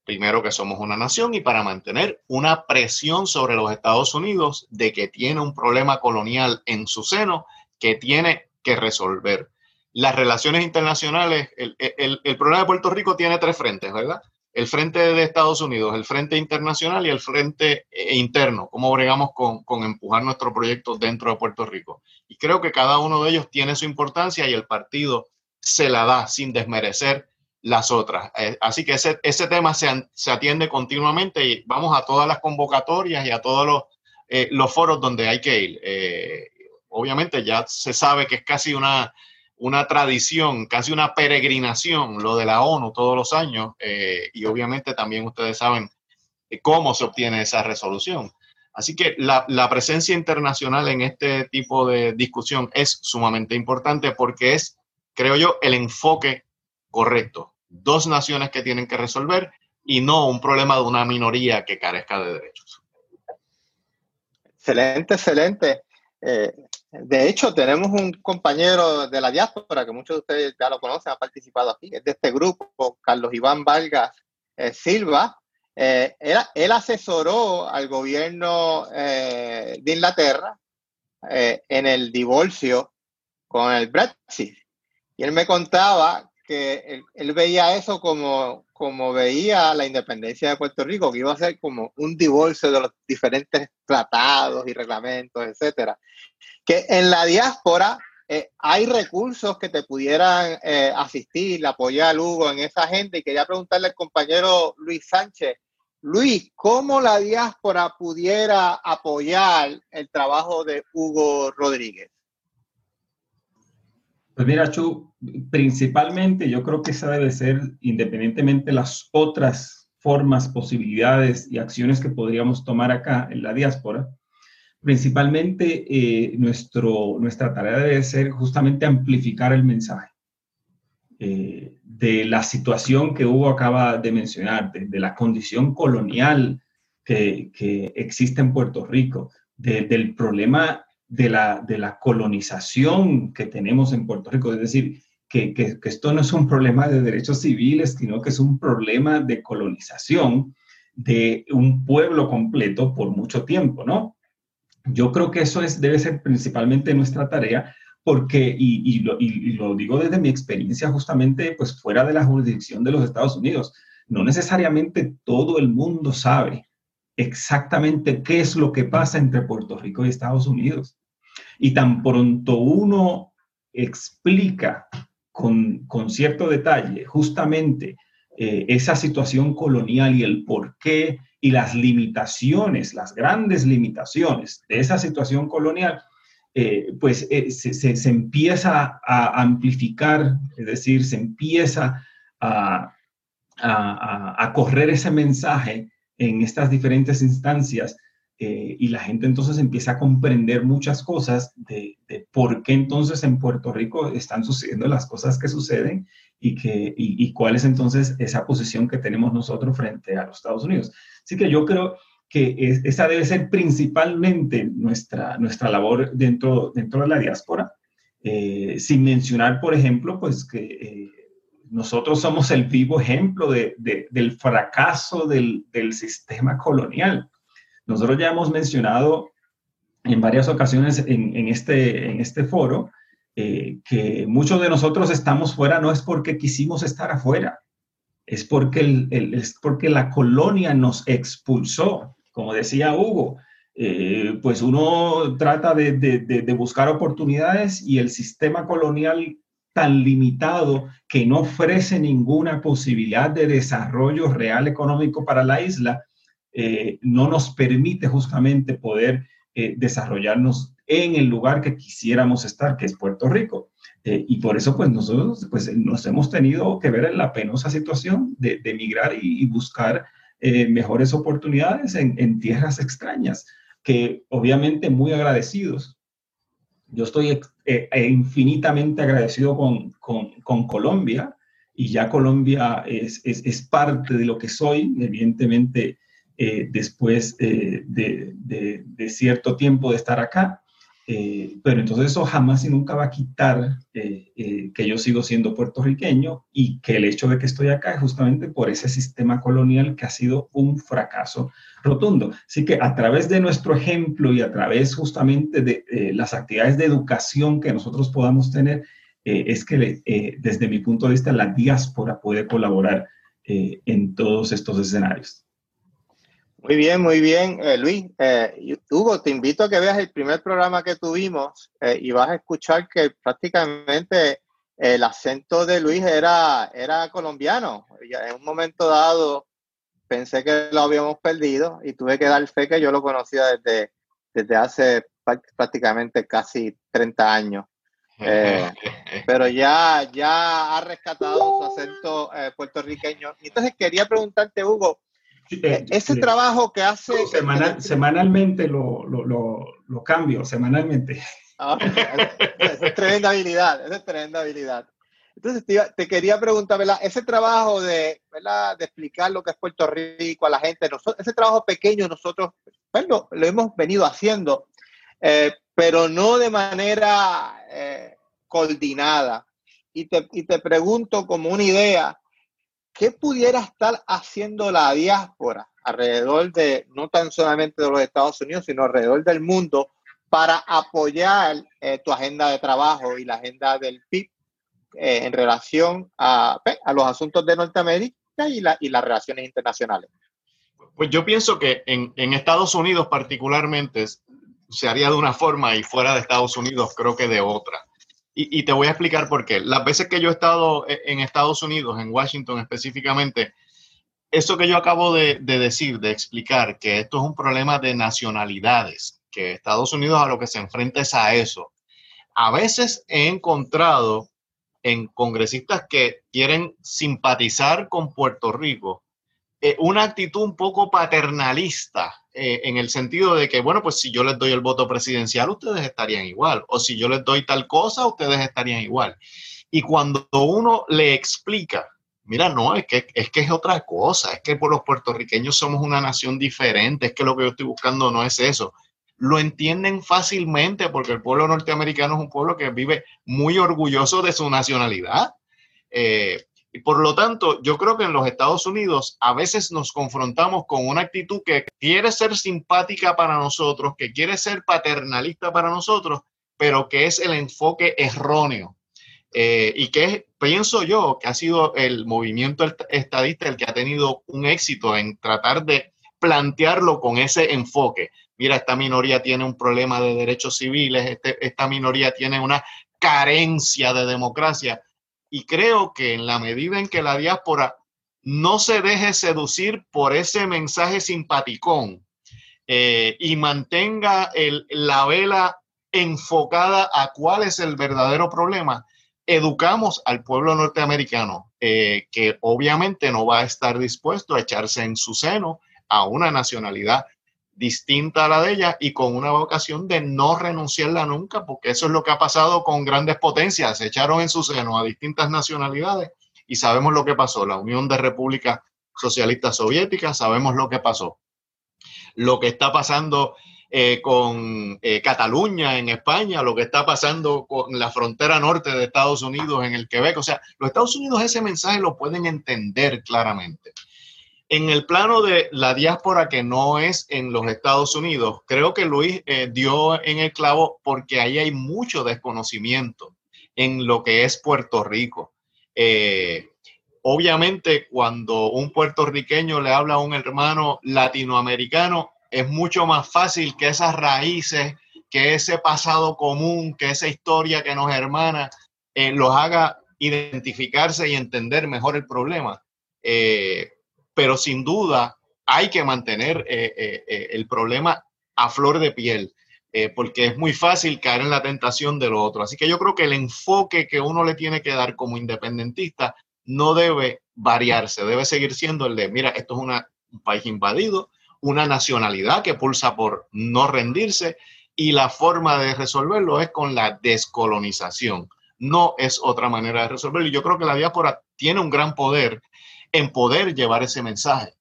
primero que somos una nación y para mantener una presión sobre los Estados Unidos de que tiene un problema colonial en su seno que tiene que resolver. Las relaciones internacionales, el, problema de Puerto Rico tiene tres frentes, ¿verdad? el frente de Estados Unidos, el frente internacional y el frente eh, interno, cómo bregamos con, con, empujar nuestro proyecto dentro de Puerto Rico. Y creo que cada uno de ellos tiene su importancia y el partido se la da sin desmerecer las otras. Eh, así que ese, ese tema se, se, atiende continuamente y vamos a todas las convocatorias y a todos los, eh, los foros donde hay que ir. obviamente ya se sabe que es casi una una tradición, casi una peregrinación, lo de la ONU todos los años, eh, y obviamente también ustedes saben cómo se obtiene esa resolución. Así que la, presencia internacional en este tipo de discusión es sumamente importante porque es, creo yo, el enfoque correcto. Dos naciones que tienen que resolver y no un problema de una minoría que carezca de derechos. Excelente, excelente. Eh, de hecho, tenemos un compañero de la diáspora que muchos de ustedes ya lo conocen, ha participado aquí, es de este grupo, Carlos Iván Vargas eh, Silva. Eh, él, asesoró al gobierno eh, de Inglaterra en el divorcio con el Brexit. Y él me contaba que él, veía eso como, como veía la independencia de Puerto Rico, que iba a ser como un divorcio de los diferentes tratados y reglamentos, etcétera que en la diáspora eh, hay recursos que te pudieran eh, asistir, apoyar, Hugo, en esa gente. Y quería preguntarle al compañero Luis Sánchez, Luis, ¿cómo la diáspora pudiera apoyar el trabajo de Hugo Rodríguez? Pues mira, Chu, principalmente yo creo que esa debe ser, independientemente de las otras formas, posibilidades y acciones que podríamos tomar acá en la diáspora, Principalmente eh, nuestro, nuestra tarea debe ser justamente amplificar el mensaje eh, de la situación que Hugo acaba de mencionar, de, la condición colonial que, que, existe en Puerto Rico, del problema de la, de la colonización que tenemos en Puerto Rico. Es decir, que, que, esto no es un problema de derechos civiles, sino que es un problema de colonización de un pueblo completo por mucho tiempo, ¿no? Yo creo que eso es, debe ser principalmente nuestra tarea, porque, y, lo, digo desde mi experiencia justamente, pues fuera de la jurisdicción de los Estados Unidos, no necesariamente todo el mundo sabe exactamente qué es lo que pasa entre Puerto Rico y Estados Unidos. Y tan pronto uno explica con, cierto detalle justamente eh, esa situación colonial y el por qué y las limitaciones, las grandes limitaciones de esa situación colonial, eh, pues eh, se, empieza a amplificar, es decir, se empieza a, a, correr ese mensaje en estas diferentes instancias eh, y la gente entonces empieza a comprender muchas cosas de, por qué entonces en Puerto Rico están sucediendo las cosas que suceden y, que, y, cuál es entonces esa posición que tenemos nosotros frente a los Estados Unidos. Así que yo creo que esa debe ser principalmente nuestra, nuestra labor dentro, dentro de la diáspora, eh, sin mencionar, por ejemplo, pues que eh, nosotros somos el vivo ejemplo de, del fracaso del, del, sistema colonial. Nosotros ya hemos mencionado en varias ocasiones en, este, este foro eh, que muchos de nosotros estamos fuera no es porque quisimos estar afuera, es porque, la colonia nos expulsó, como decía Hugo. Eh, pues uno trata de, buscar oportunidades y el sistema colonial tan limitado que no ofrece ninguna posibilidad de desarrollo real económico para la isla, eh, no nos permite justamente poder desarrollarnos en el lugar que quisiéramos estar, que es Puerto Rico. Eh, y por eso, pues nosotros pues, nos hemos tenido que ver en la penosa situación de, emigrar y, buscar eh, mejores oportunidades en, tierras extrañas, que obviamente muy agradecidos. Yo estoy eh, infinitamente agradecido con, con, Colombia y ya Colombia es, es, es, parte de lo que soy, evidentemente, después de, de, cierto tiempo de estar acá. Eh, pero entonces eso jamás y nunca va a quitar eh, eh, que yo sigo siendo puertorriqueño y que el hecho de que estoy acá es justamente por ese sistema colonial que ha sido un fracaso rotundo. Así que a través de nuestro ejemplo y a través justamente de las actividades de educación que nosotros podamos tener, es que desde mi punto de vista la diáspora puede colaborar eh, en todos estos escenarios. Muy bien, muy bien, eh, Luis. Eh, Hugo, te invito a que veas el primer programa que tuvimos y vas a escuchar que prácticamente el acento de Luis era, era colombiano. En un momento dado pensé que lo habíamos perdido y tuve que dar fe que yo lo conocía desde, desde hace prácticamente casi 30 años. Eh, (laughs) pero ya, ya ha rescatado su acento eh, puertorriqueño. Entonces quería preguntarte, Hugo, eh, ese trabajo que hace... semanalmente lo, lo, lo, cambio, semanalmente. Ah, es, tremenda habilidad, es tremenda habilidad. Entonces te, quería preguntar, ¿verdad? Ese trabajo de, ¿verdad? de explicar lo que es Puerto Rico a la gente, nosotros, ese trabajo pequeño nosotros bueno, lo hemos venido haciendo, pero no de manera eh, coordinada. Y te, y te pregunto como una idea, ¿qué pudiera estar haciendo la diáspora alrededor de, no tan solamente de los Estados Unidos, sino alrededor del mundo para apoyar eh, tu agenda de trabajo y la agenda del PIB eh, en relación a, los asuntos de Norteamérica y, la, y las relaciones internacionales? Pues yo pienso que en Estados Unidos particularmente se haría de una forma y fuera de Estados Unidos creo que de otra. Y, te voy a explicar por qué. Las veces que yo he estado e, en Estados Unidos, en Washington específicamente, eso que yo acabo de, decir, de explicar, que esto es un problema de nacionalidades, que Estados Unidos a lo que se enfrenta es a eso. A veces he encontrado en congresistas que quieren simpatizar con Puerto Rico eh, una actitud un poco paternalista eh, en el sentido de que, bueno, pues si yo les doy el voto presidencial, ustedes estarían igual, o si yo les doy tal cosa, ustedes estarían igual. Y cuando uno le explica, mira, no, es que, es que es otra cosa, es que por los puertorriqueños somos una nación diferente, es que lo que yo estoy buscando no es eso. Lo entienden fácilmente porque el pueblo norteamericano es un pueblo que vive muy orgulloso de su nacionalidad. Eh, y por lo tanto, yo creo que en los Estados Unidos a veces nos confrontamos con una actitud que quiere ser simpática para nosotros, que quiere ser paternalista para nosotros, pero que es el enfoque erróneo. Eh, y que pienso yo que ha sido el movimiento estadista el que ha tenido un éxito en tratar de plantearlo con ese enfoque. Mira, esta minoría tiene un problema de derechos civiles, este, esta minoría tiene una carencia de democracia y creo que en la medida en que la diáspora no se deje seducir por ese mensaje simpaticón eh, y mantenga la vela enfocada a cuál es el verdadero problema, educamos al pueblo norteamericano, eh, que obviamente no va a estar dispuesto a echarse en su seno a una nacionalidad distinta a la de ella y con una vocación de no renunciarla nunca, porque eso es lo que ha pasado con grandes potencias. Se echaron en su seno a distintas nacionalidades y sabemos lo que pasó. La Unión de Repúblicas Socialistas Soviéticas, sabemos lo que pasó. Lo que está pasando eh, con eh, Cataluña en España, lo que está pasando con la frontera norte de Estados Unidos en el Quebec. O sea, los Estados Unidos ese mensaje lo pueden entender claramente. En el plano de la diáspora que no es en los Estados Unidos, creo que Luis eh, dio en el clavo porque ahí hay mucho desconocimiento en lo que es Puerto Rico. Eh, obviamente, cuando un puertorriqueño le habla a un hermano latinoamericano, es mucho más fácil que esas raíces, que ese pasado común, que esa historia que nos hermana, eh, los haga identificarse y entender mejor el problema pero sin duda hay que mantener eh, eh, eh, el problema a flor de piel, porque es muy fácil caer en la tentación de lo otro. Así que yo creo que el enfoque que uno le tiene que dar como independentista no debe variarse, debe seguir siendo el de, mira, esto es un país invadido, una nacionalidad que pulsa por no rendirse y la forma de resolverlo es con la descolonización. No es otra manera de resolverlo. Y yo creo que la diáspora tiene un gran poder en poder llevar ese mensaje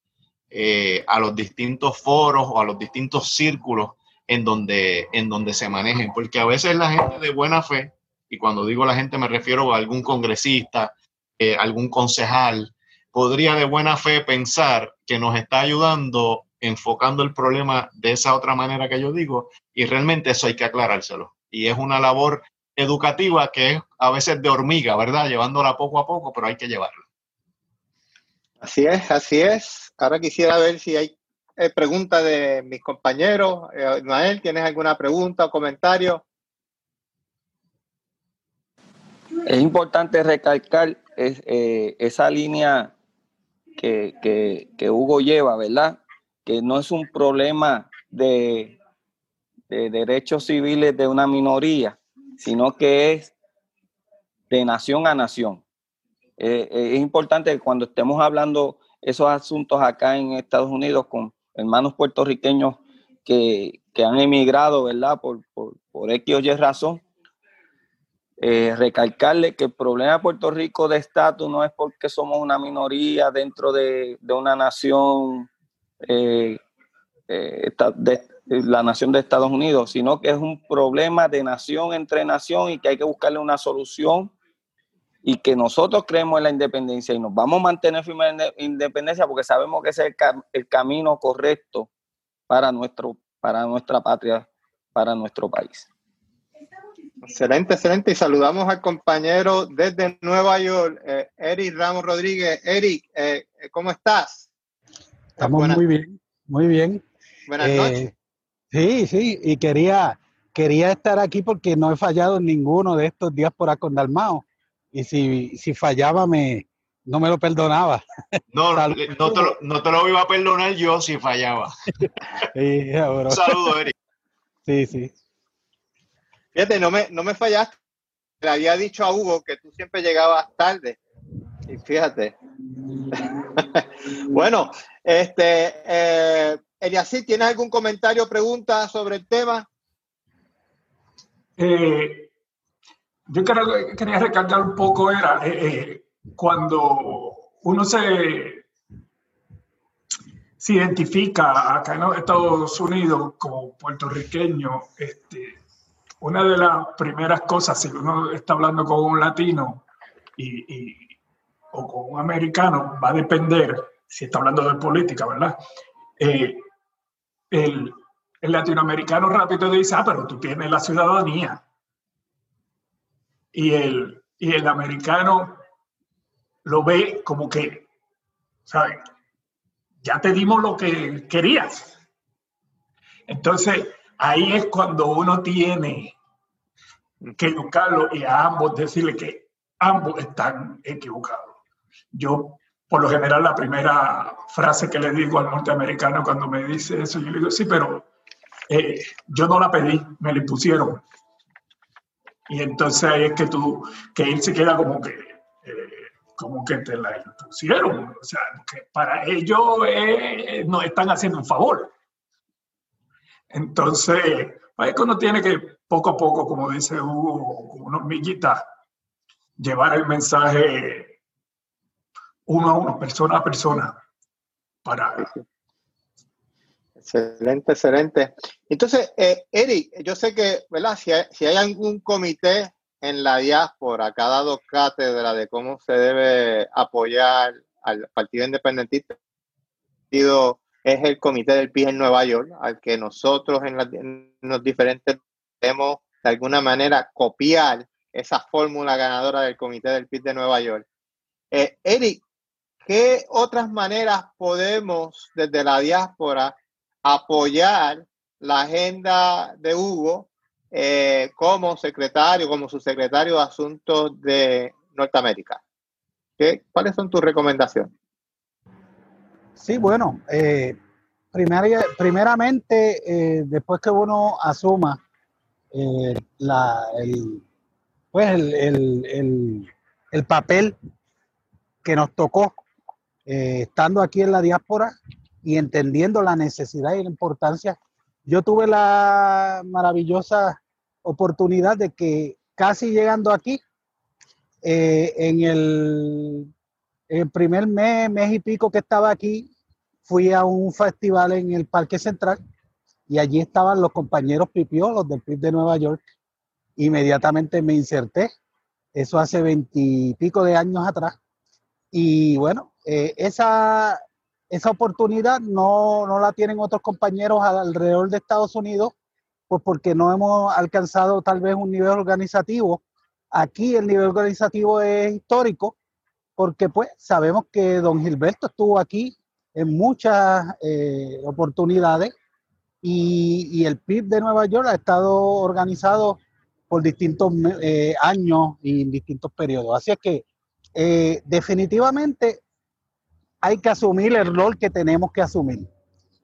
eh, a los distintos foros o a los distintos círculos en donde, en donde se manejen, porque a veces la gente de buena fe, y cuando digo la gente me refiero a algún congresista, eh, algún concejal, podría de buena fe pensar que nos está ayudando enfocando el problema de esa otra manera que yo digo, y realmente eso hay que aclarárselo. Y es una labor educativa que es a veces de hormiga, ¿verdad? Llevándola poco a poco, pero hay que llevarla. Así es, así es. Ahora quisiera ver si hay eh, preguntas de mis compañeros. Eh, ¿tienes alguna pregunta o comentario? Es importante recalcar eh, esa línea que, Hugo lleva, ¿verdad? Que no es un problema de derechos civiles de una minoría, sino que es de nación a nación. Eh, eh, es importante que cuando estemos hablando esos asuntos acá en Estados Unidos con hermanos puertorriqueños que, han emigrado, ¿verdad? Por, por, por X o Y razón, eh, recalcarle que el problema de Puerto Rico de estatus no es porque somos una minoría dentro de, una nación, de, la nación de Estados Unidos, sino que es un problema de nación entre nación y que hay que buscarle una solución y que nosotros creemos en la independencia y nos vamos a mantener firmes en la independencia porque sabemos que ese es el, camino correcto para, nuestro, para nuestra patria, para nuestro país. Excelente, excelente. Y saludamos al compañero desde Nueva York, eh, Eric Ramos Rodríguez. Eric, eh, ¿cómo estás? Estamos muy bien, muy bien. Buenas eh, noches. Sí, sí, y quería, quería estar aquí porque no he fallado en ninguno de estos días por Acondalmao y si, si fallaba me, no me lo perdonaba. (laughs) No, no te, lo, no te, lo, iba a perdonar yo si fallaba. (laughs) Sí, Un saludo, Eric. Sí, sí. Fíjate, no me, no me fallaste. Le había dicho a Hugo que tú siempre llegabas tarde. Y fíjate. (laughs) bueno, este, eh, Eliasí, ¿tienes algún comentario o pregunta sobre el tema? Eh, yo quería recalcar un poco, era eh, eh, cuando uno se, se identifica acá en Estados Unidos como puertorriqueño, este, una de las primeras cosas, si uno está hablando con un latino y, o con un americano, va a depender, si está hablando de política, ¿verdad? Eh, el, el latinoamericano rápido dice, ah, pero tú tienes la ciudadanía y el, y el americano lo ve como que, ¿sabes? Ya te dimos lo que querías. Entonces, ahí es cuando uno tiene que educarlo y a ambos decirle que ambos están equivocados. Yo, por lo general, la primera frase que le digo al norteamericano cuando me dice eso, yo le digo, sí, pero eh, yo no la pedí, me la impusieron. Y entonces ahí es que tú, que él se queda como que, eh, como que te la impusieron. O sea, para ellos eh, no están haciendo un favor. Entonces, pues uno tiene que poco a poco, como dice Hugo, como una hormiguita, llevar el mensaje uno a uno, persona a persona, para, Excelente, excelente. Entonces, eh, Eric, yo sé que, ¿verdad? Si hay, si hay algún comité en la diáspora que ha dado cátedra de cómo se debe apoyar al Partido Independentista, es el Comité del PIB en Nueva York, al que nosotros en, los diferentes debemos de alguna manera copiar esa fórmula ganadora del Comité del PIB de Nueva York. Eh, Eric, ¿qué otras maneras podemos desde la diáspora apoyar la agenda de Hugo eh, como secretario, como subsecretario de Asuntos de Norteamérica. ¿Qué, ¿Cuáles son tus recomendaciones? Sí, bueno, eh, primeramente, eh, después que uno asuma la, el, pues el, papel que nos tocó estando aquí en la diáspora, y entendiendo la necesidad y la importancia, yo tuve la maravillosa oportunidad de que casi llegando aquí, eh, en el, primer mes, mes y pico que estaba aquí, fui a un festival en el Parque Central y allí estaban los compañeros pipiolos del PIB de Nueva York. Inmediatamente me inserté, eso hace veintipico de años atrás. Y bueno, eh, esa, esa oportunidad no, no, la tienen otros compañeros alrededor de Estados Unidos, pues porque no hemos alcanzado tal vez un nivel organizativo. Aquí el nivel organizativo es histórico, porque pues sabemos que don Gilberto estuvo aquí en muchas eh, oportunidades y, el PIB de Nueva York ha estado organizado por distintos eh, años y en distintos periodos. Así es que eh, definitivamente hay que asumir el rol que tenemos que asumir.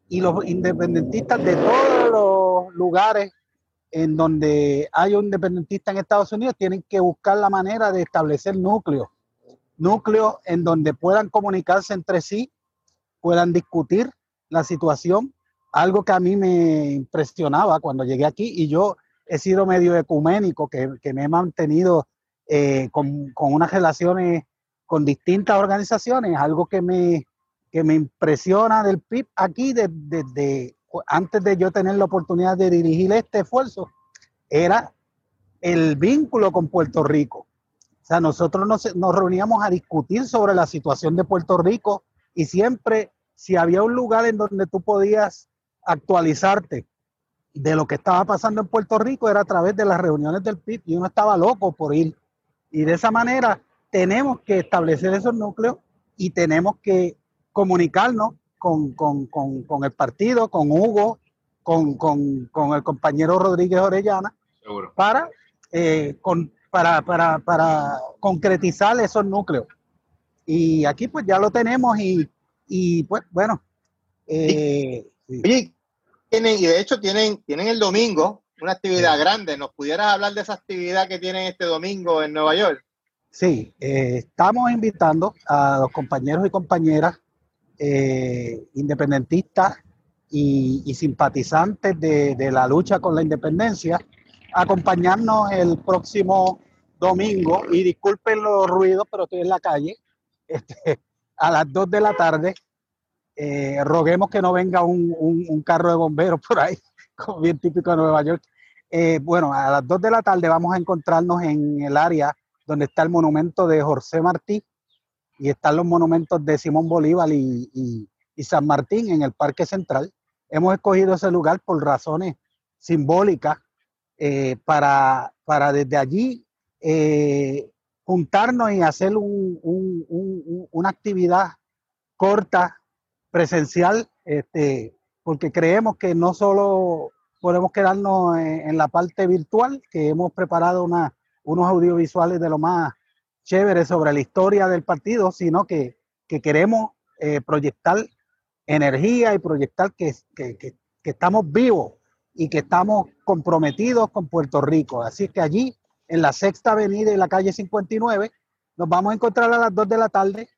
Y los independentistas de todos los lugares en donde hay un independentista en Estados Unidos tienen que buscar la manera de establecer núcleos, núcleos en donde puedan comunicarse entre sí, puedan discutir la situación, algo que a mí me impresionaba cuando llegué aquí y yo he sido medio ecuménico, que, me he mantenido eh, con, unas relaciones con distintas organizaciones, algo que me, que me impresiona del PIB aquí desde antes de yo tener la oportunidad de dirigir este esfuerzo, era el vínculo con Puerto Rico. O sea, nosotros nos, nos reuníamos a discutir sobre la situación de Puerto Rico y siempre, si había un lugar en donde tú podías actualizarte de lo que estaba pasando en Puerto Rico, era a través de las reuniones del PIB y uno estaba loco por ir. Y de esa manera tenemos que establecer esos núcleos y tenemos que comunicarnos con, el partido, con Hugo, con, el compañero Rodríguez Orellana, para, eh, para, para, para, concretizar esos núcleos. Y aquí pues ya lo tenemos y, y pues bueno. Eh, y, tienen, y de hecho tienen, tienen el domingo una actividad grande. ¿Nos pudieras hablar de esa actividad que tienen este domingo en Nueva York? Sí, eh, estamos invitando a los compañeros y compañeras eh, independentistas y, simpatizantes de, la lucha con la independencia, acompañarnos el próximo domingo, y disculpen los ruidos, pero estoy en la calle, este, a las 2 de la tarde. Eh, roguemos que no venga un, carro de bomberos por ahí, (laughs) como bien típico de Nueva York. Eh, bueno, a las 2 de la tarde vamos a encontrarnos en el área donde está el monumento de José Martí, y están los monumentos de Simón Bolívar y, San Martín en el Parque Central. Hemos escogido ese lugar por razones simbólicas eh, para, para desde allí eh, juntarnos y hacer una actividad corta, presencial, este, porque creemos que no solo podemos quedarnos en, la parte virtual, que hemos preparado una, unos audiovisuales de lo más chévere sobre la historia del partido, sino que, queremos eh, proyectar energía y proyectar que, estamos vivos y que estamos comprometidos con Puerto Rico. Así que allí, en la Sexta Avenida y la calle 59, nos vamos a encontrar a las 2 de la tarde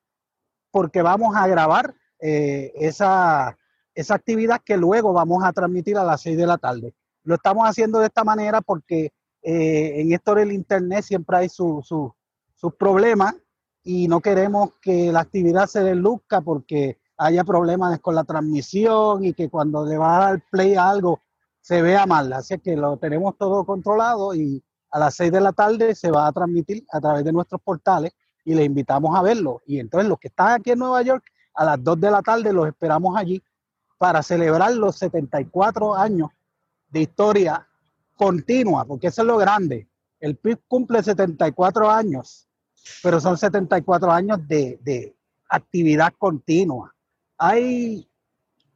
porque vamos a grabar eh, esa, esa actividad que luego vamos a transmitir a las 6 de la tarde. Lo estamos haciendo de esta manera porque eh, en esto del Internet siempre hay su, su, sus problemas y no queremos que la actividad se desluzca porque haya problemas con la transmisión y que cuando le va a dar play a algo se vea mal. Así que lo tenemos todo controlado y a las 6 de la tarde se va a transmitir a través de nuestros portales y le invitamos a verlo. Y entonces los que están aquí en Nueva York, a las 2 de la tarde los esperamos allí para celebrar los 74 años de historia continua, porque eso es lo grande. El PIB cumple 74 años pero son 74 años de, actividad continua. Hay,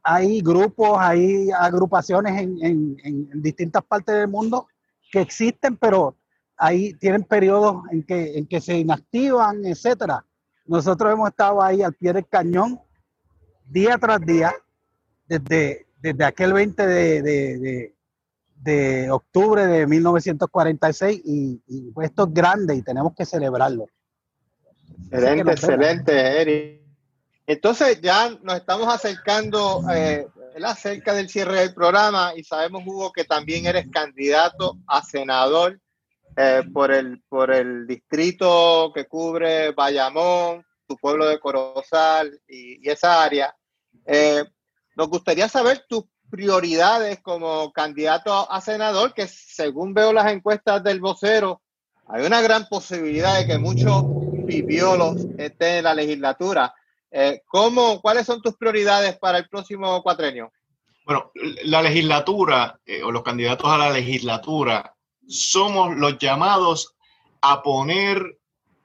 hay grupos, hay agrupaciones en, distintas partes del mundo que existen, pero ahí tienen periodos en que, en que se inactivan, etcétera. Nosotros hemos estado ahí al pie del cañón día tras día desde, desde aquel 20 de, de, octubre de 1946 y, y, pues esto es grande y tenemos que celebrarlo. Excelente, excelente, Eric. Entonces ya nos estamos acercando eh, cerca del cierre del programa y sabemos, Hugo, que también eres candidato a senador eh, por, el, por el distrito que cubre Bayamón, tu pueblo de Corozal y, esa área. Eh, nos gustaría saber tus prioridades como candidato a senador, que según veo las encuestas del vocero, hay una gran posibilidad de que muchos pipiolos estén en la legislatura. Eh, ¿cómo, ¿Cuáles son tus prioridades para el próximo cuatrenio? Bueno, la legislatura eh, o los candidatos a la legislatura somos los llamados a poner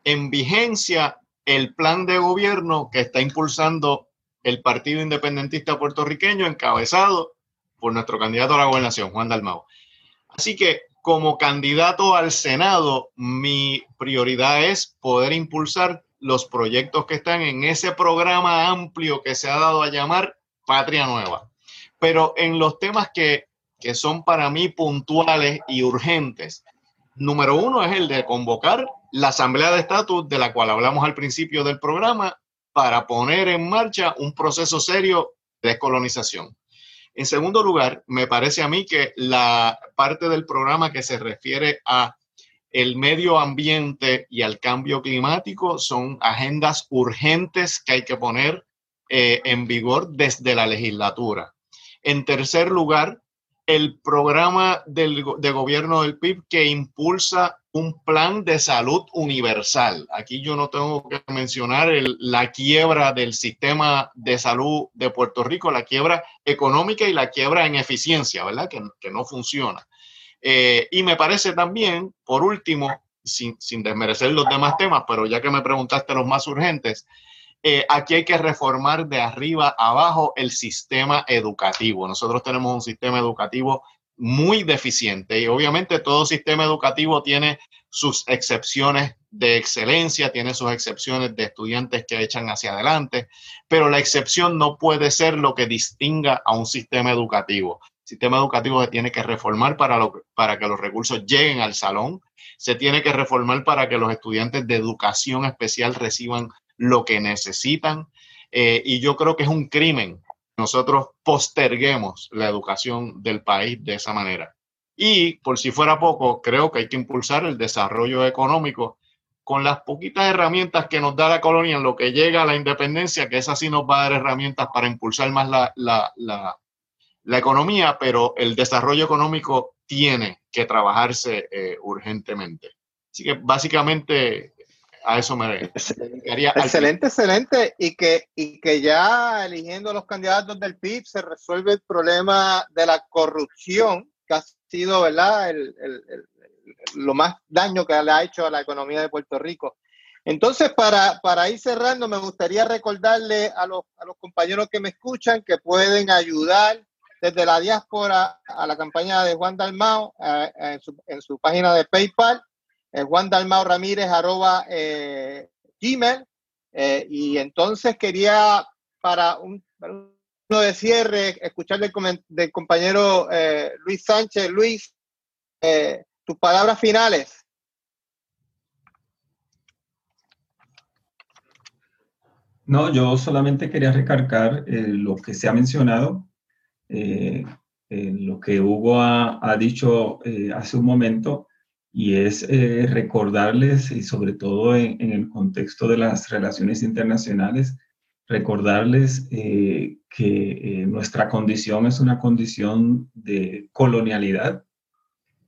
en vigencia el plan de gobierno que está impulsando el Partido Independentista Puertorriqueño, encabezado por nuestro candidato a la gobernación, Juan Dalmau. Así que como candidato al Senado, mi prioridad es poder impulsar los proyectos que están en ese programa amplio que se ha dado a llamar Patria Nueva. Pero en los temas que, que son para mí puntuales y urgentes, número uno es el de convocar la Asamblea de Estatus, de la cual hablamos al principio del programa, para poner en marcha un proceso serio de descolonización. En segundo lugar, me parece a mí que la parte del programa que se refiere a el medio ambiente y al cambio climático son agendas urgentes que hay que poner eh, en vigor desde la legislatura. En tercer lugar, el programa del, de gobierno del PIB que impulsa un plan de salud universal. Aquí yo no tengo que mencionar la quiebra del sistema de salud de Puerto Rico, la quiebra económica y la quiebra en eficiencia, ¿verdad? Que, que no funciona. Eh, y me parece también, por último, sin, sin, desmerecer los demás temas, pero ya que me preguntaste los más urgentes, eh, aquí hay que reformar de arriba abajo el sistema educativo. Nosotros tenemos un sistema educativo muy deficiente y obviamente todo sistema educativo tiene sus excepciones de excelencia, tiene sus excepciones de estudiantes que echan hacia adelante, pero la excepción no puede ser lo que distinga a un sistema educativo. El sistema educativo se tiene que reformar para, para que los recursos lleguen al salón, se tiene que reformar para que los estudiantes de educación especial reciban lo que necesitan. Eh, y yo creo que es un crimen nosotros posterguemos la educación del país de esa manera. Y por si fuera poco, creo que hay que impulsar el desarrollo económico con las poquitas herramientas que nos da la colonia en lo que llega a la independencia, que esa sí nos va a dar herramientas para impulsar más la, la, la, economía, pero el desarrollo económico tiene que trabajarse eh, urgentemente. Así que básicamente a eso me dedicaría. Excelente, excelente. Y que, y que ya eligiendo los candidatos del PIB se resuelve el problema de la corrupción, que ha sido, ¿verdad?, el, el, lo más daño que le ha hecho a la economía de Puerto Rico. Entonces, para, para ir cerrando, me gustaría recordarle a los, a los compañeros que me escuchan que pueden ayudar desde la diáspora a la campaña de Juan Dalmao eh, en, su, en su página de PayPal eh, Juan Dalmao Ramírez, arroba eh, Gmail. Eh, y entonces quería, para un, uno de cierre, escuchar del, del compañero Luis Sánchez. Luis, tus palabras finales. No, yo solamente quería recargar lo que se ha mencionado, lo que Hugo ha, ha dicho hace un momento, y es eh, recordarles, y sobre todo en, el contexto de las relaciones internacionales, recordarles eh, que eh, nuestra condición es una condición de colonialidad,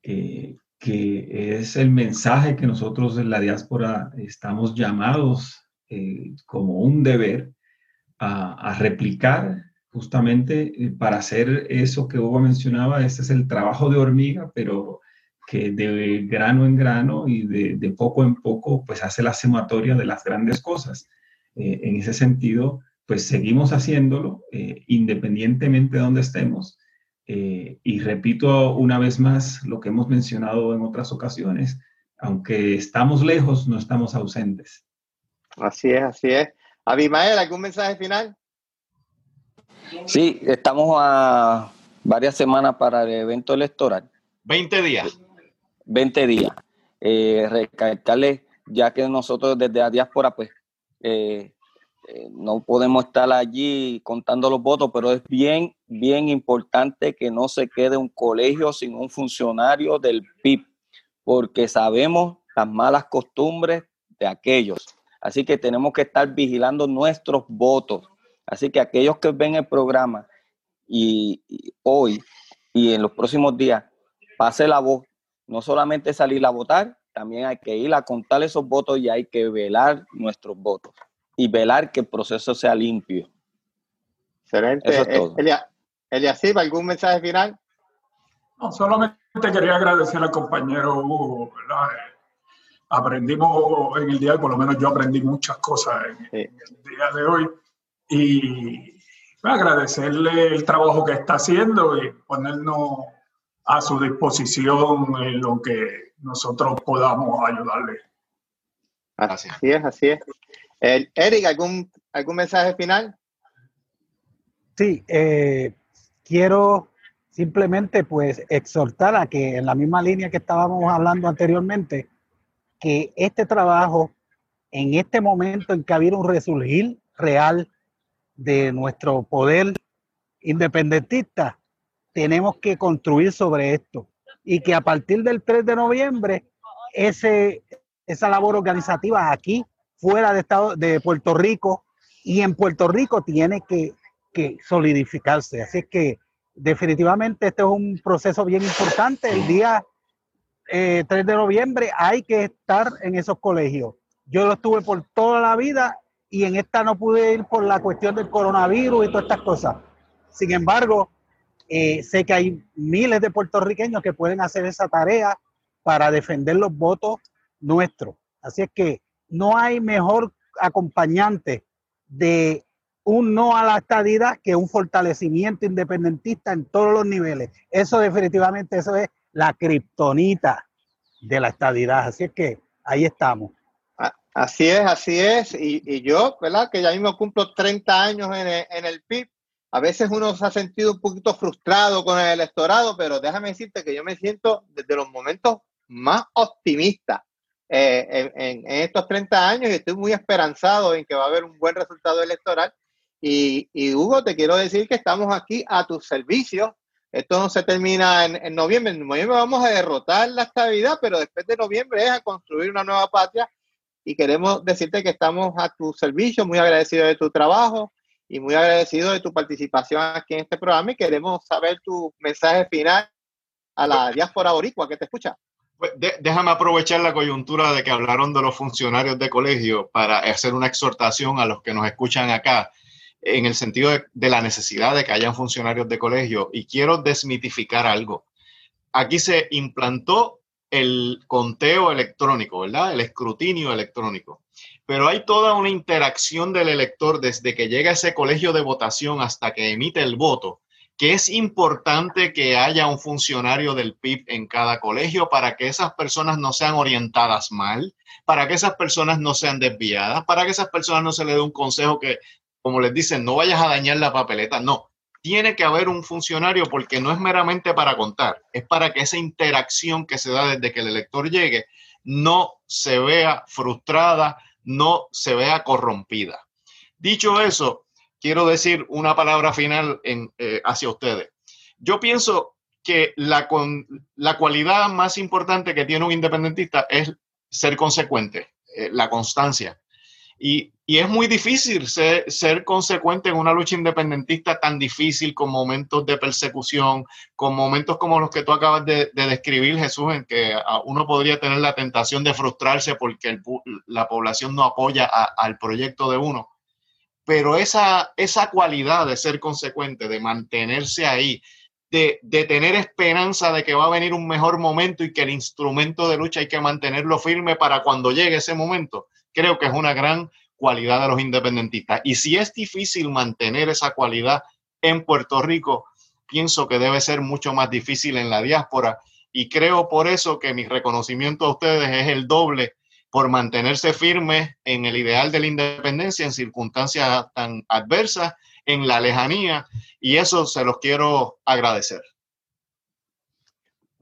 que es el mensaje que nosotros en la diáspora estamos llamados como un deber a, a replicar justamente para hacer eso que Hugo mencionaba, este es el trabajo de hormiga, pero que de grano en grano y de, poco en poco, pues hace la sematoria de las grandes cosas. Eh, en ese sentido, pues seguimos haciéndolo eh, independientemente de donde estemos. Eh, y repito una vez más lo que hemos mencionado en otras ocasiones, aunque estamos lejos, no estamos ausentes. Así es, así es. Abimael, ¿algún mensaje final? Sí, estamos a varias semanas para el evento electoral. 20 días. 20 días. Eh, recalcarles, ya que nosotros desde la diáspora, pues, eh, eh, no podemos estar allí contando los votos, pero es bien, bien importante que no se quede un colegio sin un funcionario del PIB, porque sabemos las malas costumbres de aquellos. Así que tenemos que estar vigilando nuestros votos. Así que aquellos que ven el programa y hoy y en los próximos días, pase la voz no solamente salir a votar, también hay que ir a contar esos votos y hay que velar nuestros votos y velar que el proceso sea limpio. Excelente. Eso es todo. Eliasib, ¿algún mensaje final? No, solamente quería agradecer al compañero Hugo aprendimos en el día, por lo menos yo aprendí muchas cosas en, el día de hoy. Y agradecerle el trabajo que está haciendo y ponernos a su disposición en lo que nosotros podamos ayudarle. Así es, así es. Eric, ¿algún, ¿algún mensaje final? Sí, eh, quiero simplemente pues exhortar a que en la misma línea que estábamos hablando anteriormente, que este trabajo, en este momento en que ha habido un resurgir real de nuestro poder independentista, tenemos que construir sobre esto y que a partir del 3 de noviembre ese, esa labor organizativa aquí, fuera de, estado, de Puerto Rico y en Puerto Rico tiene que, que solidificarse. Así que definitivamente este es un proceso bien importante. El día 3 eh, de noviembre hay que estar en esos colegios. Yo lo estuve por toda la vida y en esta no pude ir por la cuestión del coronavirus y todas estas cosas. Sin embargo, eh, sé que hay miles de puertorriqueños que pueden hacer esa tarea para defender los votos nuestros. Así es que no hay mejor acompañante de un no a la estadidad que un fortalecimiento independentista en todos los niveles. Eso definitivamente, eso es la kriptonita de la estadidad. Así es que ahí estamos. Así es, así es. Y, yo, ¿verdad? Que ya mismo cumplo 30 años en el, en el PIB. A veces uno se ha sentido un poquito frustrado con el electorado, pero déjame decirte que yo me siento desde los momentos más optimistas eh, en, en, estos 30 años y estoy muy esperanzado en que va a haber un buen resultado electoral. Y, y Hugo, te quiero decir que estamos aquí a tus servicios esto no se termina en, noviembre. En noviembre vamos a derrotar la estabilidad, pero después de noviembre es a construir una nueva patria. Y queremos decirte que estamos a tu servicio, muy agradecidos de tu trabajo y muy agradecidos de tu participación aquí en este programa. Y queremos saber tu mensaje final a la diáspora boricua que te escucha. Pues, déjame aprovechar la coyuntura de que hablaron de los funcionarios de colegio para hacer una exhortación a los que nos escuchan acá en el sentido de, la necesidad de que hayan funcionarios de colegio. Y quiero desmitificar algo. Aquí se implantó el conteo electrónico, ¿verdad? El escrutinio electrónico. Pero hay toda una interacción del elector desde que llega a ese colegio de votación hasta que emite el voto, que es importante que haya un funcionario del PIB en cada colegio para que esas personas no sean orientadas mal, para que esas personas no sean desviadas, para que esas personas no se le dé un consejo que como les dicen, no vayas a dañar la papeleta. No, tiene que haber un funcionario porque no es meramente para contar, es para que esa interacción que se da desde que el elector llegue no se vea frustrada, no se vea corrompida. Dicho eso, quiero decir una palabra final eh, hacia ustedes. Yo pienso que la, la cualidad más importante que tiene un independentista es ser consecuente, eh, la constancia. Y, es muy difícil ser, consecuente en una lucha independentista tan difícil, con momentos de persecución, con momentos como los que tú acabas de, describir, Jesús, en que uno podría tener la tentación de frustrarse porque la población no apoya al proyecto de uno. Pero esa, esa cualidad de ser consecuente, de mantenerse ahí, de, de, tener esperanza de que va a venir un mejor momento y que el instrumento de lucha hay que mantenerlo firme para cuando llegue ese momento creo que es una gran cualidad de los independentistas. Y si es difícil mantener esa cualidad en Puerto Rico, pienso que debe ser mucho más difícil en la diáspora. Y creo por eso que mi reconocimiento a ustedes es el doble por mantenerse firmes en el ideal de la independencia en circunstancias tan adversas, en la lejanía, y eso se los quiero agradecer.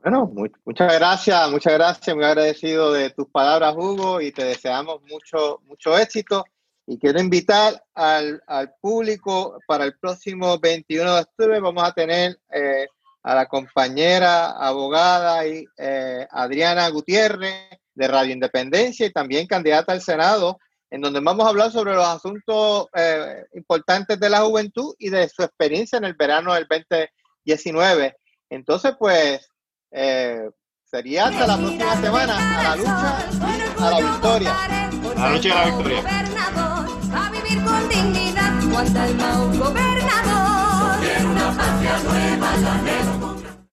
Bueno, muchas gracias, muchas gracias, muy agradecido de tus palabras, Hugo, y te deseamos mucho, mucho éxito. Y quiero invitar al, público para el próximo 21 de octubre. Vamos a tener eh, a la compañera abogada y, eh, Adriana Gutiérrez de Radio Independencia y también candidata al Senado, en donde vamos a hablar sobre los asuntos eh, importantes de la juventud y de su experiencia en el verano del 2019. Entonces, pues eh, sería hasta la próxima semana a la lucha a la victoria. A la lucha a la victoria. A vivir con dignidad, Juan Dalmau, gobernador. Quiero una patria nueva,